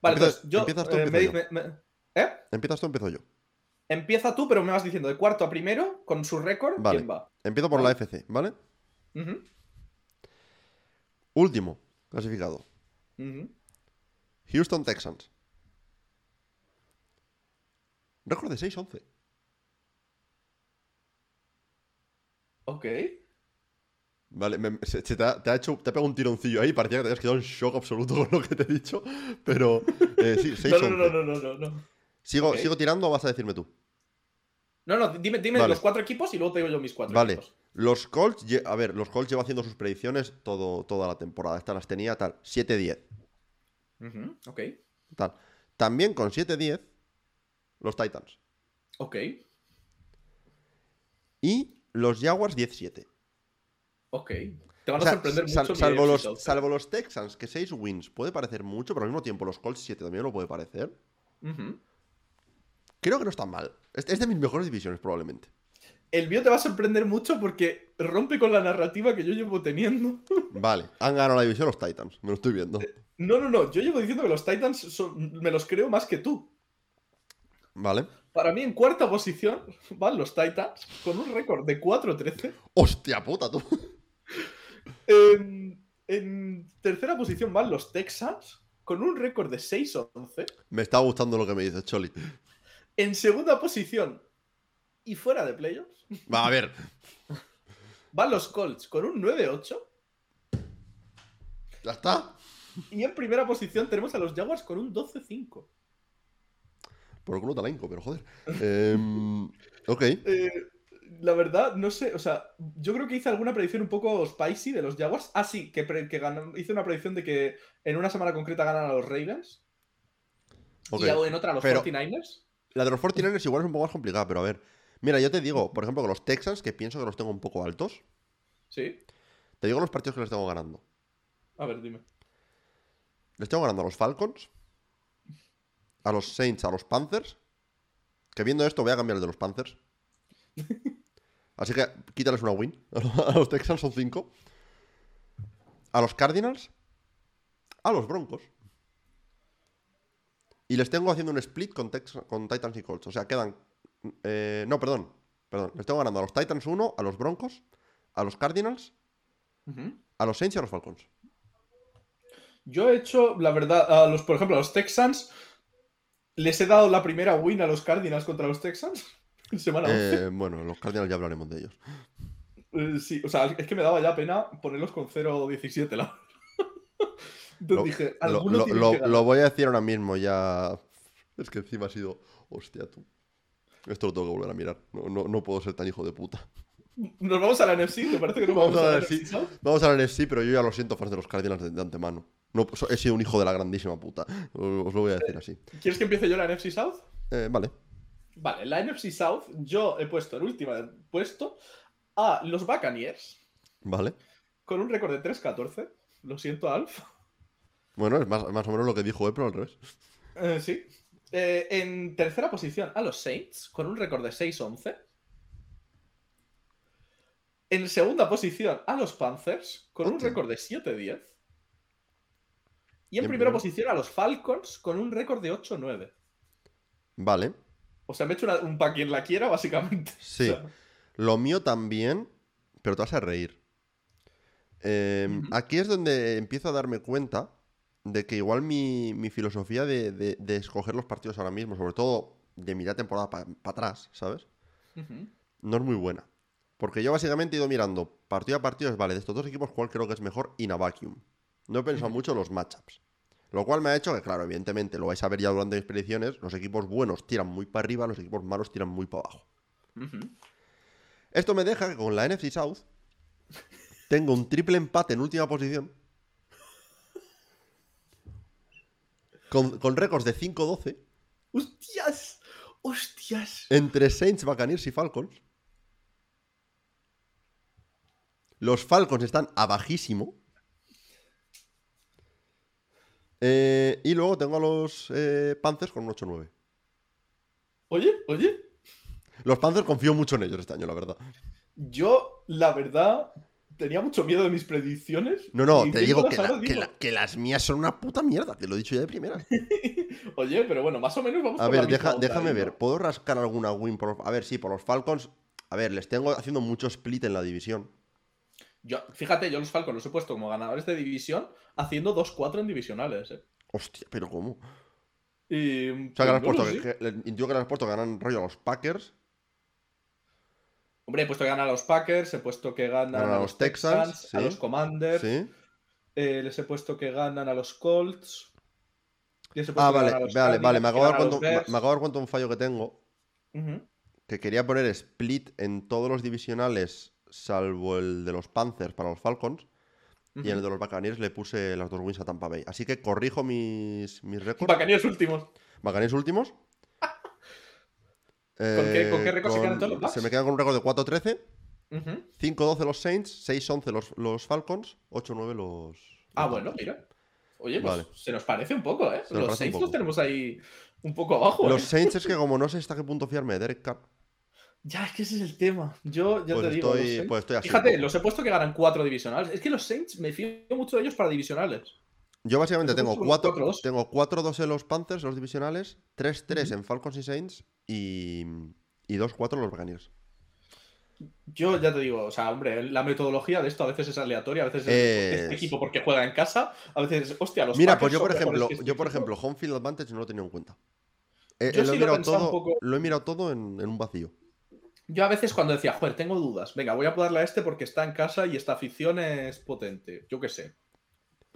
Vale, entonces yo. ¿Empiezas tú o empiezo yo? ¿Eh? ¿Empiezas tú empiezo yo? Empieza tú, pero me vas diciendo de cuarto a primero, con su récord, quién va. Empiezo por la FC, ¿vale? Último clasificado. Houston Texans. Récord de 6-11. Ok. Vale, te, ha, hecho, te ha pegado un tironcillo ahí, parecía que te habías quedado en shock absoluto con lo que te he dicho, pero eh, sí, 6 no, no, no, no, no, no, ¿Sigo, ¿Sigo tirando o vas a decirme tú? No, no, dime, dime los cuatro equipos y luego te digo yo mis cuatro vale. Los Colts, a ver, los Colts llevan haciendo sus predicciones todo, toda la temporada. Estas las tenía tal, 7-10. ok. Tal. También con 7-10, los Titans. Ok. Y los Jaguars 17. Ok. Te van a sorprender mucho. salvo, los, salvo los Texans, que 6 wins puede parecer mucho, pero al mismo tiempo los Colts 7 también lo puede parecer. Creo que no está mal. Es, de mis mejores divisiones, probablemente. El mío te va a sorprender mucho porque rompe con la narrativa que yo llevo teniendo. Vale, han ganado la división los Titans, me lo estoy viendo. Eh, no, no, no, yo llevo diciendo que los Titans son, me los creo más que tú. Vale. Para mí, en cuarta posición van los Titans con un récord de 4-13. ¡Hostia puta, tú! En, tercera posición van los Texans con un récord de 6-11. Me está gustando lo que me dices, Choli. En segunda posición y fuera de playoffs. Va, a ver. Van los Colts con un 9-8. Ya está. Y en primera posición tenemos a los Jaguars con un 12-5. Por el culo talenco, pero joder. Em, ok. Eh, la verdad, no sé, o sea, yo creo que hice alguna predicción un poco spicy de los Jaguars. Ah, sí, que, que hice una predicción de que en una semana concreta ganan a los Ravens. Ok. Y en otra los Pero- 49ers. La de los 49ers igual es un poco más complicada, pero a ver. Mira, yo te digo, por ejemplo, con los Texans, que pienso que los tengo un poco altos, Sí. te digo los partidos que les tengo ganando. A ver, dime. Les tengo ganando a los Falcons, a los Saints, a los Panthers. Que viendo esto voy a cambiar el de los Panthers. Así que quítales una win. A los Texans son 5. A los Cardinals. A los Broncos. Y les tengo haciendo un split con, Tex- con Titans y Colts. O sea, quedan... eh, no, perdón. Perdón. Les tengo ganando a los Titans 1, a los Broncos, a los Cardinals, a los Saints y a los Falcons. Yo he hecho, la verdad, a los, por ejemplo, a los Texans. Les he dado la primera win a los Cardinals contra los Texans. Semana 11. Eh, bueno, los Cardinals ya hablaremos de ellos. Eh, sí, o sea, es que me daba ya pena ponerlos con 0-17, la Lo- dije, voy a decir ahora mismo, ya. Es que encima ha sido. Hostia, tú. Esto lo tengo que volver a mirar. No, no, no puedo ser tan hijo de puta. Nos vamos a la NFC, ¿te parece que no Vamos vamos, a la la NFC. NFC South? Vamos a ver sí, pero yo ya lo siento, fans de los Cardinals de, de antemano. No, he sido un hijo de la grandísima puta. Os, lo voy a decir así. ¿Quieres que empiece yo la NFC South? Eh, vale. Vale, la NFC South, yo he puesto el último puesto a los Buccaneers Vale. con un récord de 3-14. Lo siento, Alf. Bueno, es más, más o menos lo que dijo él, pero al revés. Eh, sí. Eh, en tercera posición a los Saints con un récord de 6-11. En segunda posición a los Panthers con un récord de 7-10. Y en Y en primera posición a los Falcons con un récord de 8-9. Vale. O sea, me he hecho una- un pa' quien la quiera, básicamente. Sí. O sea, Lo mío también, pero te vas a reír. Eh, Ujú. Aquí es donde empiezo a darme cuenta de que igual mi, mi filosofía de, de- de escoger los partidos ahora mismo, sobre todo de mirar temporada para atrás, ¿sabes? No es muy buena. Porque yo básicamente he ido mirando partido a partido, es vale, de estos dos equipos, ¿cuál creo que es mejor? In a vacuum. No he pensado mucho en los matchups. Lo cual me ha hecho que, claro, evidentemente, lo vais a ver ya durante mis predicciones, los equipos buenos tiran muy para arriba, los equipos malos tiran muy para abajo. Esto me deja que con la NFC South tengo un triple empate en última posición. Con, con récords de 5-12 ¡Hostias! ¡Hostias! entre Saints, Buccaneers y Falcons. Los Falcons están abajísimo. Eh, y luego tengo a los eh, Panthers con un 8-9. Oye, oye. Los Panthers confío mucho en ellos este año, la verdad. Yo, la verdad, tenía mucho miedo de mis predicciones. No, no, te digo que, las la- que digo, la- que las mías son una puta mierda, que lo he dicho ya de primera. Oye, pero bueno, más o menos vamos A por ver, la misma deja- onda déjame ¿no? ver. ¿Puedo rascar alguna win por los... A ver, sí, por los Falcons. A ver, les tengo haciendo mucho split en la división. Yo, fíjate, yo los Falcons los he puesto como ganadores de división haciendo 2-4 en divisionales, ¿eh? Hostia, pero ¿cómo? Y, O sea, que pues, puesto, sí. que, que- le has puesto que ganan rollo a los Packers. Hombre, he puesto que ganan a los Packers, he puesto que ganan a los Texans, a sí. los Commanders, Sí. eh, les he puesto que ganan a los Colts. les he puesto Ah, que vale, ganan a los vale, vale. Me acabo, de dar cuenta, un fallo que tengo. Que quería poner split en todos los divisionales, salvo el de los Panthers para los Falcons. Y en el de los Buccaneers le puse las dos wins a Tampa Bay. Así que corrijo mis, mis récords. Buccaneers últimos. Buccaneers últimos. Qué- con qué Eh, récord se quedan todos los Bucks? Se me quedan con un récord de 4-13, Ujú. 5-12 los Saints, 6-11 los, los Falcons, 8-9 los. Ah, los bueno, mira. Oye, pues Vale. se nos parece un poco, ¿eh? Se Los Saints los tenemos ahí un poco abajo, Los ¿eh? Saints es que como no sé hasta qué punto fiarme de Derek Carr, Ya, es que ese es el tema. Yo ya pues, te digo. los estoy, pues estoy así. Fíjate, los he puesto que ganan cuatro divisionales. Es que los Saints me fío mucho de ellos para divisionales. Yo básicamente tengo puesto 4 como 4-2. tengo 4-2 en los Panthers, los divisionales, 3-3 Ujú. en Falcons y Saints y, y 2-4 en los Buccaneers. Yo ya te digo, o sea, hombre, la metodología de esto a veces es aleatoria, a veces es Es- este equipo porque juega en casa, a veces, hostia, los Mira, pues yo por ejemplo, este yo por ejemplo, Home Field Advantage no lo he tenido en cuenta. Eh, Yo eh, lo, sí he lo todo, poco. lo he mirado todo en, en un vacío. Yo a veces cuando decía, joder, tengo dudas, venga, voy a darle a este porque está en casa y esta afición es potente, yo qué sé.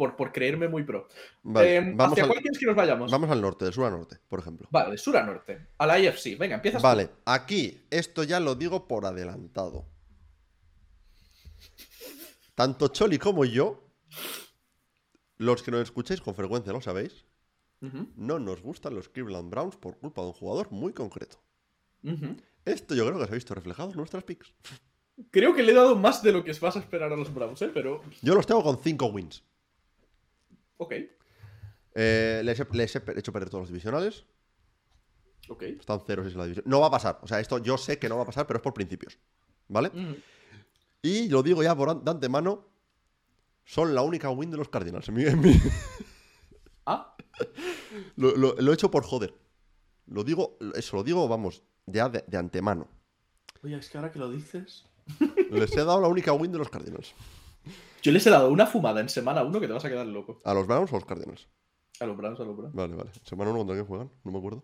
Por, por creerme muy pro. Vale, Eh, vamos, ¿Hacia al, cuál quieres que nos vayamos? vamos al norte, de sur a norte, por ejemplo. Vale, de sur a norte. A la IFC. Venga, empiezas tú. Vale, aquí, esto ya lo digo por adelantado. Tanto Choli como yo, los que nos escucháis con frecuencia lo sabéis, No nos gustan los Cleveland Browns por culpa de un jugador muy concreto. Esto yo creo que se ha visto reflejado en nuestras picks. Creo que le he dado más de lo que vas a esperar a los Browns, ¿eh? Pero. Yo los tengo con 5 wins. Ok, Eh, les, he, les he hecho perder todos los divisionales. ok. Están 0-6 en la división. No va a pasar. O sea, esto yo sé que no va a pasar, pero es por principios. ¿Vale? Y lo digo ya por de antemano. Son la única win de los Cardinals. en mi- en mi- Ah, lo, lo- lo he hecho por joder. Lo digo, eso lo digo, vamos, ya de, de antemano. oye, es que ahora que lo dices. Les he dado la única win de los Cardinals. Yo les he dado una fumada en semana 1 que te vas a quedar loco. ¿A los Browns o a los Cardinals? A los Browns, a los Browns. Vale, vale. ¿Semana 1 contra quién juegan? No me acuerdo.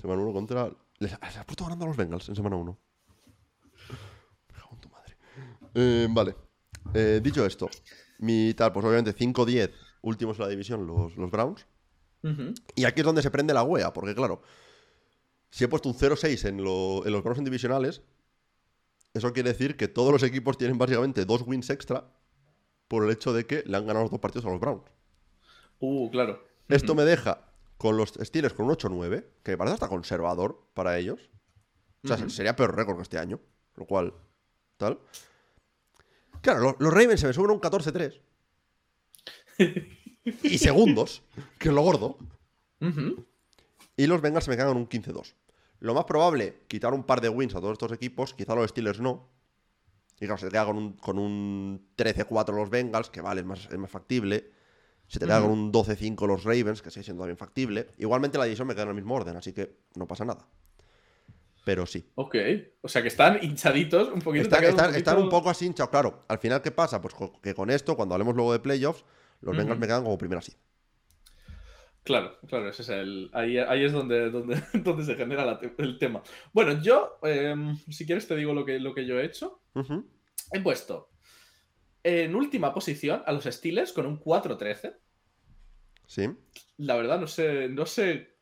Semana 1 contra. Les, les has puesto ganando a los Bengals en semana 1. Me cago en tu madre. Eh, vale. Eh, dicho esto, mi tal, pues obviamente 5-10, últimos en la división, los, los Browns. Ujú. Y aquí es donde se prende la wea, porque claro, si he puesto un 0-6 en, lo- en los Browns en divisionales, eso quiere decir que todos los equipos tienen básicamente dos wins extra por el hecho de que le han ganado los dos partidos a los Browns. Uh, claro. Esto me deja con los Steelers con un 8-9, que me parece hasta conservador para ellos. O sea, sería peor récord que este año, lo cual, tal. Claro, lo- los Ravens se me suben un 14-3. y segundos, que es lo gordo. Y los Bengals se me cagan un 15-2. Lo más probable, quitar un par de wins a todos estos equipos, quizá los Steelers no. Y claro, se te queda con un, con un 13-4 los Bengals, que vale, es más, es más factible. Se te queda con un 12-5 los Ravens, que sigue siendo también factible. Igualmente la división me queda en el mismo orden, así que no pasa nada. Pero sí. Ok. O sea que están hinchaditos un poquito. ha Están, quedado están- están un poco así hinchados. Claro, al final, ¿qué pasa? Pues que con esto, cuando hablemos luego de playoffs, los Bengals me quedan como primera seed. Claro, claro, ese es el. Ahí, ahí es donde, donde, donde se genera la te- el tema. Bueno, yo, em, si quieres, te digo lo que, lo que yo he hecho. He puesto en última posición a los Steelers con un 4-13. Sí. La verdad, no sé, no sé.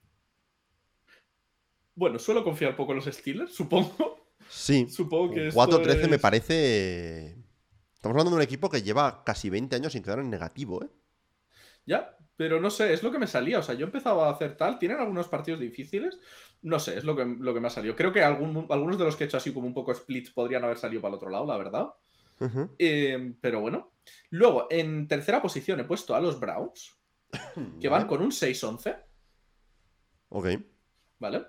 Bueno, suelo confiar poco en los Steelers, supongo. Sí. Supongo que Un esto 4-13 me parece. Estamos hablando de un equipo que lleva casi 20 años sin quedar en negativo, ¿eh? Ya, pero no sé, es lo que me salía. O sea, yo empezaba a hacer tal. Tienen algunos partidos difíciles. No sé, es lo que, lo que me ha salido. Creo que algún- algunos de los que he hecho así como un poco split podrían haber salido para el otro lado, la verdad. Eh, pero bueno. Luego, en tercera posición he puesto a los Browns, que van con un 6-11, Ok. ¿vale?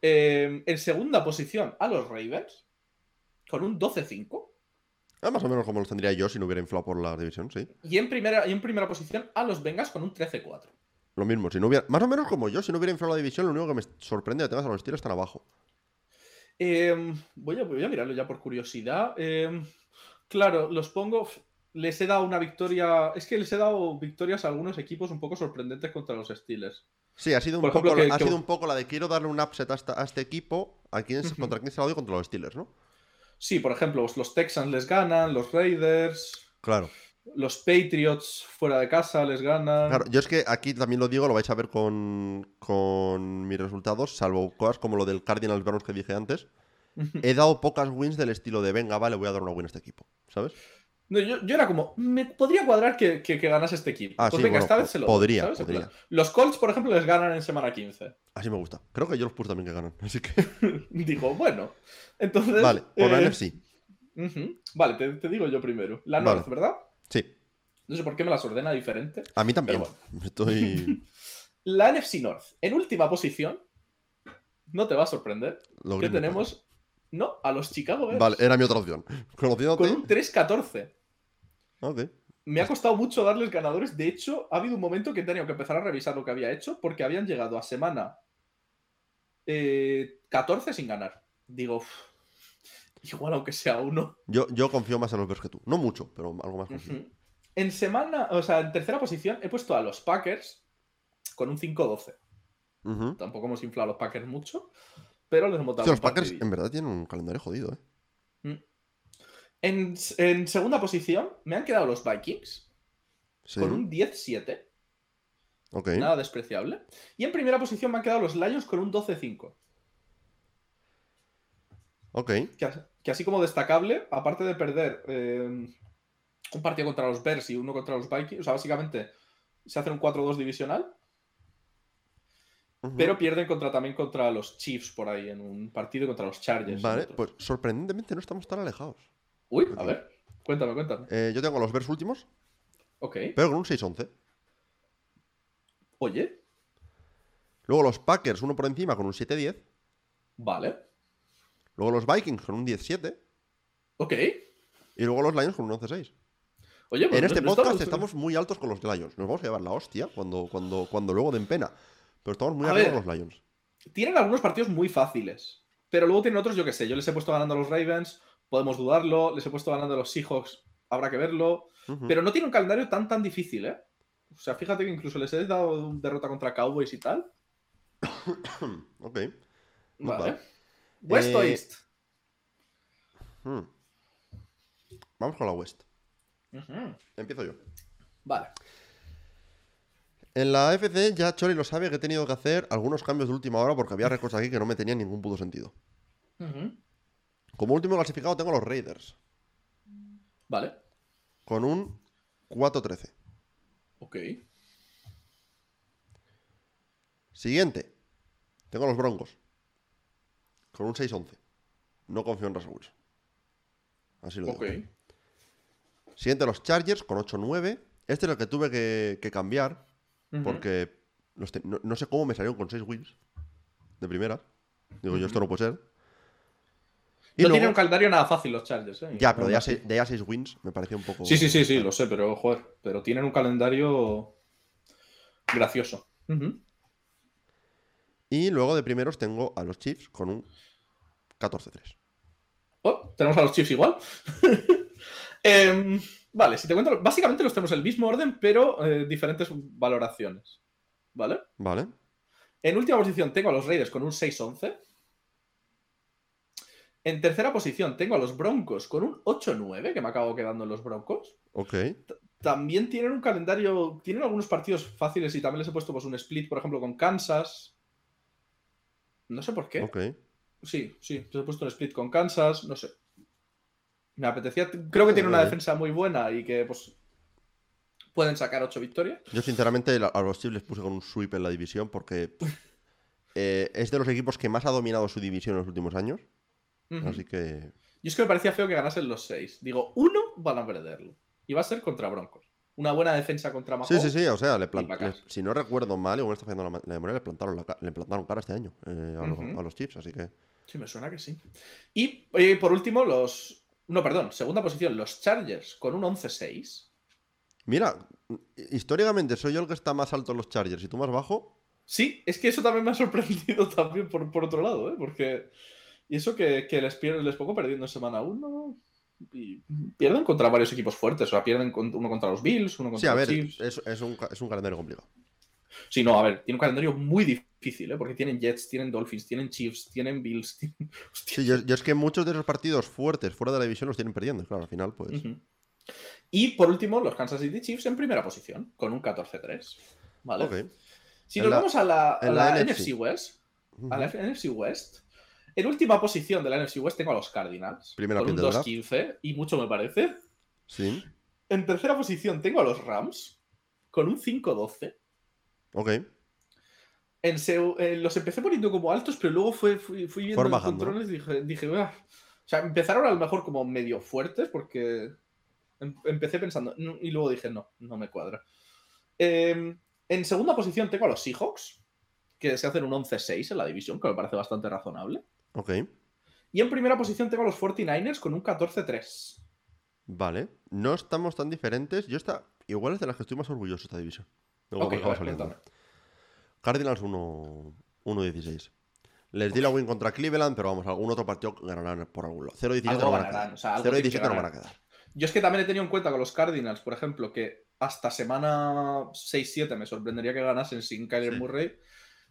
Eh, en segunda posición a los Ravens, con un 12-5. Ah, más o menos como los tendría yo si no hubiera inflado por la división, sí. Y en primera, y en primera posición a los Bengals con un 13-4. Lo mismo, si no hubiera. Más o menos como yo, si no hubiera inflado la división, lo único que me sorprende que tengas a los Steelers tan abajo. Eh, voy, a, voy a mirarlo ya por curiosidad. Eh, claro, los pongo. Les he dado una victoria. Es que les he dado victorias a algunos equipos un poco sorprendentes contra los Steelers. Sí, ha sido un, poco, ejemplo, que- ha que- sido un poco la de quiero darle un upset a, esta- a este equipo. ¿A quién. ¿Contra quién se lo doy? Contra los Steelers, ¿no? Sí, por ejemplo, los Texans les ganan, los Raiders, Claro. los Patriots fuera de casa les ganan. Claro, yo es que aquí también lo digo, lo vais a ver con, con mis resultados, salvo cosas como lo del Cardinals Browns que dije antes. He dado pocas wins del estilo de venga, vale, voy a dar una win a este equipo, ¿sabes? No, yo, yo era como, me podría cuadrar que, que, que ganase este equipo. Ah, pues sí, venga, bueno, esta vez se lo podría, podría. Los Colts, por ejemplo, les ganan en semana 15. Así me gusta. Creo que yo los puse también que ganan, así que... Digo, bueno. Entonces. vale, por la eh, NFC. Vale, te, te digo yo primero. La Vale. North, ¿verdad? Sí, No sé por qué me las ordena diferente. a mí también. Estoy... La NFC North, en última posición, no te va a sorprender, Lo que tenemos, no, a los Chicago Bears, Vale, era mi otra opción. Conociéndote... con un 3-14. Me ha costado mucho darles ganadores. De hecho, ha habido un momento que he tenido que empezar a revisar lo que había hecho porque habían llegado a semana eh, 14 sin ganar. Digo, "Uf, igual aunque sea uno. Yo, yo confío más en los Bears que tú. No mucho, pero algo más confío. En semana, o sea, en tercera posición he puesto a los Packers con un 5-12. Ujú. Tampoco hemos inflado a los Packers mucho, pero les hemos dado los Packers en verdad tienen un calendario jodido, ¿eh? En, en segunda posición me han quedado los Vikings Sí. con un 10-7, Ok. nada despreciable. Y en primera posición me han quedado los Lions con un 12-5. Ok. Que, as- que así como destacable, aparte de perder eh, un partido contra los Bears y uno contra los Vikings, o sea, básicamente se hace un 4-2 divisional. Pero pierden contra, también contra los Chiefs por ahí en un partido contra los Chargers. Vale, pues sorprendentemente no estamos tan alejados. Uy, a ver. Cuéntame, cuéntame. Eh, yo tengo los Bears últimos, Ok. pero con un 6-11. Oye, Luego los Packers, uno por encima, con un 7-10. vale. Luego los Vikings con un 10-7. Ok. Y luego los Lions con un 11-6. Oye, pues En no- este no podcast estamos- estamos muy altos con los Lions. Nos vamos a llevar la hostia cuando, cuando, cuando luego den pena. Pero estamos muy A arriba ver. con los Lions. Tienen algunos partidos muy fáciles. Pero luego tienen otros, yo qué sé. Yo les he puesto ganando a los Ravens. Podemos dudarlo. Les he puesto ganando a los Seahawks. Habrá que verlo. Pero no tiene un calendario tan tan difícil, ¿eh? O sea, fíjate que incluso les he dado derrota contra Cowboys y tal. Ok. Vale. bad. West o Eh, East. Hmm. Vamos con la West. Empiezo yo. Vale. En la FC ya Choli lo sabe que he tenido que hacer algunos cambios de última hora porque había récords aquí que no me tenían ningún puto sentido. Ujú. Como último clasificado tengo a los Raiders Vale. con un 4-13. Ok. Siguiente. Tengo a los Broncos con un 6-11. No confío en Russell Wilson. Así lo digo. Ok. Siguiente los Chargers con 8-9. Este es el que tuve que, que cambiar Ujú. porque los te- no, no sé cómo me salieron con 6 wins de primera. Digo, yo esto no puede ser. Y no luego- tienen un calendario nada fácil los Chargers, ¿eh? Ya, pero de ya, seis, de ya seis wins me parecía un poco. Sí, sí, sí, sí, lo sé, pero joder. Pero tienen un calendario gracioso. Y luego de primeros tengo a los Chiefs con un 14-3. Oh, tenemos a los Chiefs igual. Em, vale, si te cuento, básicamente los tenemos en el mismo orden, pero eh, diferentes valoraciones. ¿Vale? Vale. En última posición tengo a los Raiders con un 6-11. En tercera posición tengo a los Broncos con un 8-9, que me acabo quedando en los Broncos. Ok. También tienen un calendario, tienen algunos partidos fáciles y también les he puesto pues, un split, por ejemplo, con Kansas. No sé por qué. Ok. Sí, sí, les he puesto un split con Kansas, no sé. Me apetecía, creo que tiene una defensa muy buena y que pues pueden sacar ocho victorias. Yo, sinceramente, a los Chiefs les puse con un sweep en la división porque eh, es de los equipos que más ha dominado su división en los últimos años. Así que. Y es que me parecía feo que ganasen los seis. Digo, uno van a perderlo. Y va a ser contra Broncos. Una buena defensa contra Sí, Mahomes. sí, sí. O sea, le le- si no recuerdo mal, igual está fallando la, memoria, le plantaron, la le plantaron cara este año eh, a, los- a los Chiefs. Así que. Sí, me suena que sí. Y eh, por último, los. No, perdón, segunda posición, los Chargers con un 11-6. Mira, históricamente soy yo el que está más alto en los Chargers y tú más bajo. Sí, es que eso también me ha sorprendido también por, por otro lado, ¿eh? Porque. Y eso que, que les, pierden, les pongo perdiendo en semana 1. Y pierden contra varios equipos fuertes. O sea, pierden con- uno contra los Bills, uno contra Sí, a los ver, Chiefs. es, es un, es un calendario complicado. Sí, no, a ver, tiene un calendario muy difícil, ¿eh? Porque tienen Jets, tienen Dolphins, tienen Chiefs, tienen Bills. tienen-. Sí, yo, yo es que muchos de esos partidos fuertes fuera de la división los tienen perdiendo. Claro, al final, pues. Y por último, los Kansas City Chiefs en primera posición, con un 14-3. ¿Vale? Ok. Si En nos la- vamos a la, a en la la NFC NFC. West, a la. NFC West, en última posición de la NFC West tengo a los Cardinals, Primera con un pick del draft. 2-15, y mucho me parece. Sí. En tercera posición tengo a los Rams, con un 5-12. Ok. En eh, los empecé poniendo como altos, pero luego fue, fui, fui viendo los controles y dije, dije "Ah". o sea, empezaron a lo mejor como medio fuertes porque em- empecé pensando y luego dije, no, no me cuadra. Eh, en segunda posición tengo a los Seahawks, que se hacen un 11-6 en la división, que me parece bastante razonable. Ok. Y en primera posición tengo a los 49ers con un 14-3. Vale. No estamos tan diferentes. Yo esta. Igual es de las que estoy más orgulloso esta división. Luego Ok, me a ver. Cardinals 1 1-16. Les di la win contra Cleveland, pero vamos, algún otro partido ganarán por algún lado. 0-17 Algo no van a quedar. o sea, algo tienen que 0-17 no van a quedar. Yo es que también he tenido en cuenta con los Cardinals, por ejemplo, que hasta semana 6-7 me sorprendería que ganasen sin Kyler Sí. Murray.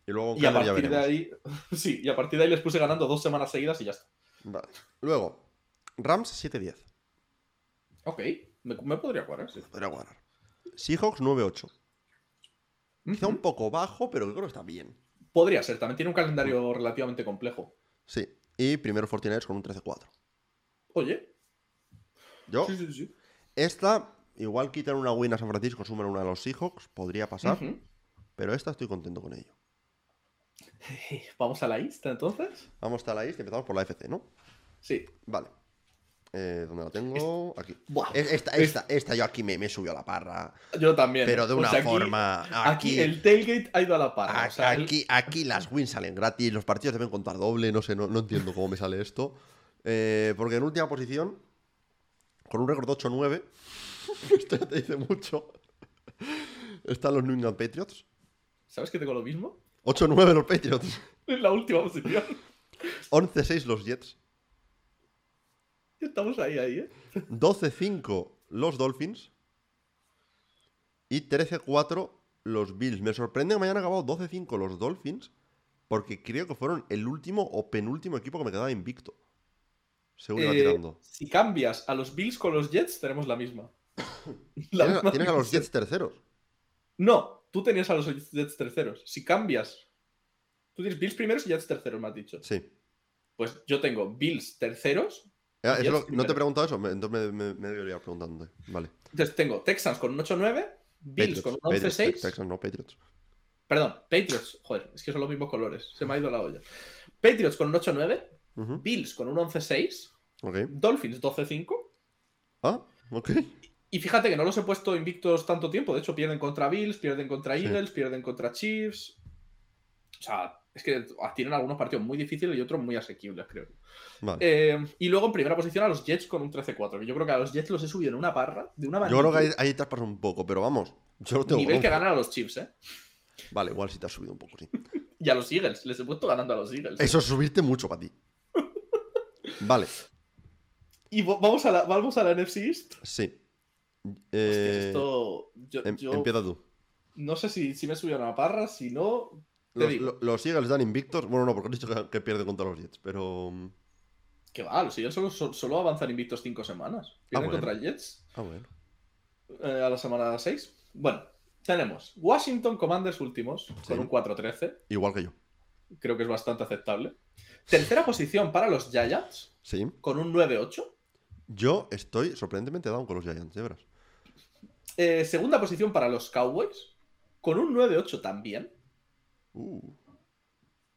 Y luego Y a Kyler ya partir de ahí, sí, y a partir de ahí les puse ganando dos semanas seguidas y ya está. Vale. Luego, Rams 7-10. Ok, me, me podría cuadrar, sí. Podría guardar. Seahawks 9-8. Quizá un poco bajo, pero creo que está bien. Podría ser, también tiene un calendario relativamente complejo. Sí. Y primero 49ers con un 13-4. Oye, Yo, sí, sí, sí. esta, igual quitan una win a San Francisco, suman una a los Seahawks, podría pasar. Pero esta estoy contento con ello. Vamos a la Insta entonces. Vamos a la y empezamos por la FC, ¿no? Sí. Vale. Eh, ¿Dónde la tengo? Aquí. Buah, Es- Esta, esta, esta yo aquí me, me subió a la parra. Yo también. Pero de O una sea, aquí- forma. Aquí, Aquí, el tailgate ha ido a la par. a- o sea, el- aquí, aquí las wins salen gratis, los partidos deben contar doble, no sé, no, no entiendo cómo me sale esto. Eh, porque en última posición, con un récord de 8-9, esto ya te dice mucho, están los New England Patriots. ¿Sabes que tengo lo mismo? 8-9 los Patriots. En la última posición. 11-6 los Jets. Estamos ahí, ahí, ¿eh? 12-5 los Dolphins. Y 13-4 los Bills. Me sorprende que me hayan acabado 12-5 los Dolphins. Porque creo que fueron el último o penúltimo equipo que me quedaba invicto. Según iba Eh, tirando. si cambias a los Bills con los Jets, tenemos la misma. La Tienes, misma tienes a los. Jets terceros. No, tú tenías a los Jets terceros. Si cambias. Tú tienes Bills primeros y Jets terceros, me has dicho. Sí. Pues yo tengo Bills terceros. Ah, eso Jets lo- no te he preguntado eso, me- entonces me, me, me debería preguntándote. Vale. Entonces tengo Texans con un 8-9, Bills Patriots, con un Patriots, 11-6. Texans, no Patriots. Perdón, Patriots. Joder, es que son los mismos colores. Se me ha ido la olla. Patriots con un 8-9, Ujú, Bills con un 11-6, Ok. Dolphins 12-5. Ah, ok. Y fíjate que no los he puesto invictos tanto tiempo. De hecho, pierden contra Bills, pierden contra Sí. Eagles, pierden contra Chiefs. O sea, es que tienen algunos partidos muy difíciles y otros muy asequibles, creo. Vale. Eh, y luego en primera posición a los Jets con un 13-4. que Yo creo que a los Jets los he subido en una parra de una manera. Yo creo que ahí, ahí te has pasado un poco, pero vamos. Yo lo tengo Nivel que ganan a los Chiefs, ¿eh? Vale, igual sí te has subido un poco, sí. Y a los Eagles. Les he puesto ganando a los Eagles. Eso es subirte mucho para ti. Vale, Y vamos a la, vamos a la NFC East. sí. Eh, esto. Yo, em- yo Empieza tú. no sé si, si me he subido a una parra, si no. Te Los, digo. lo- los Eagles dan invictos. Bueno, no, porque has dicho que, que pierden contra los Jets, pero. mm, Que va, los Eagles solo, solo, avanzan invictos 5 semanas. Pierden bueno. contra Jets. Ah, bueno. eh, a la semana 6. Bueno, tenemos Washington Commanders últimos Sí. con un 4-13. Igual que yo. Creo que es bastante aceptable. Tercera posición para los Giants Sí. con un 9-8. Yo estoy sorprendentemente down con los Giants, de veras. Eh, segunda posición para los Cowboys con un 9-8 también. Uh,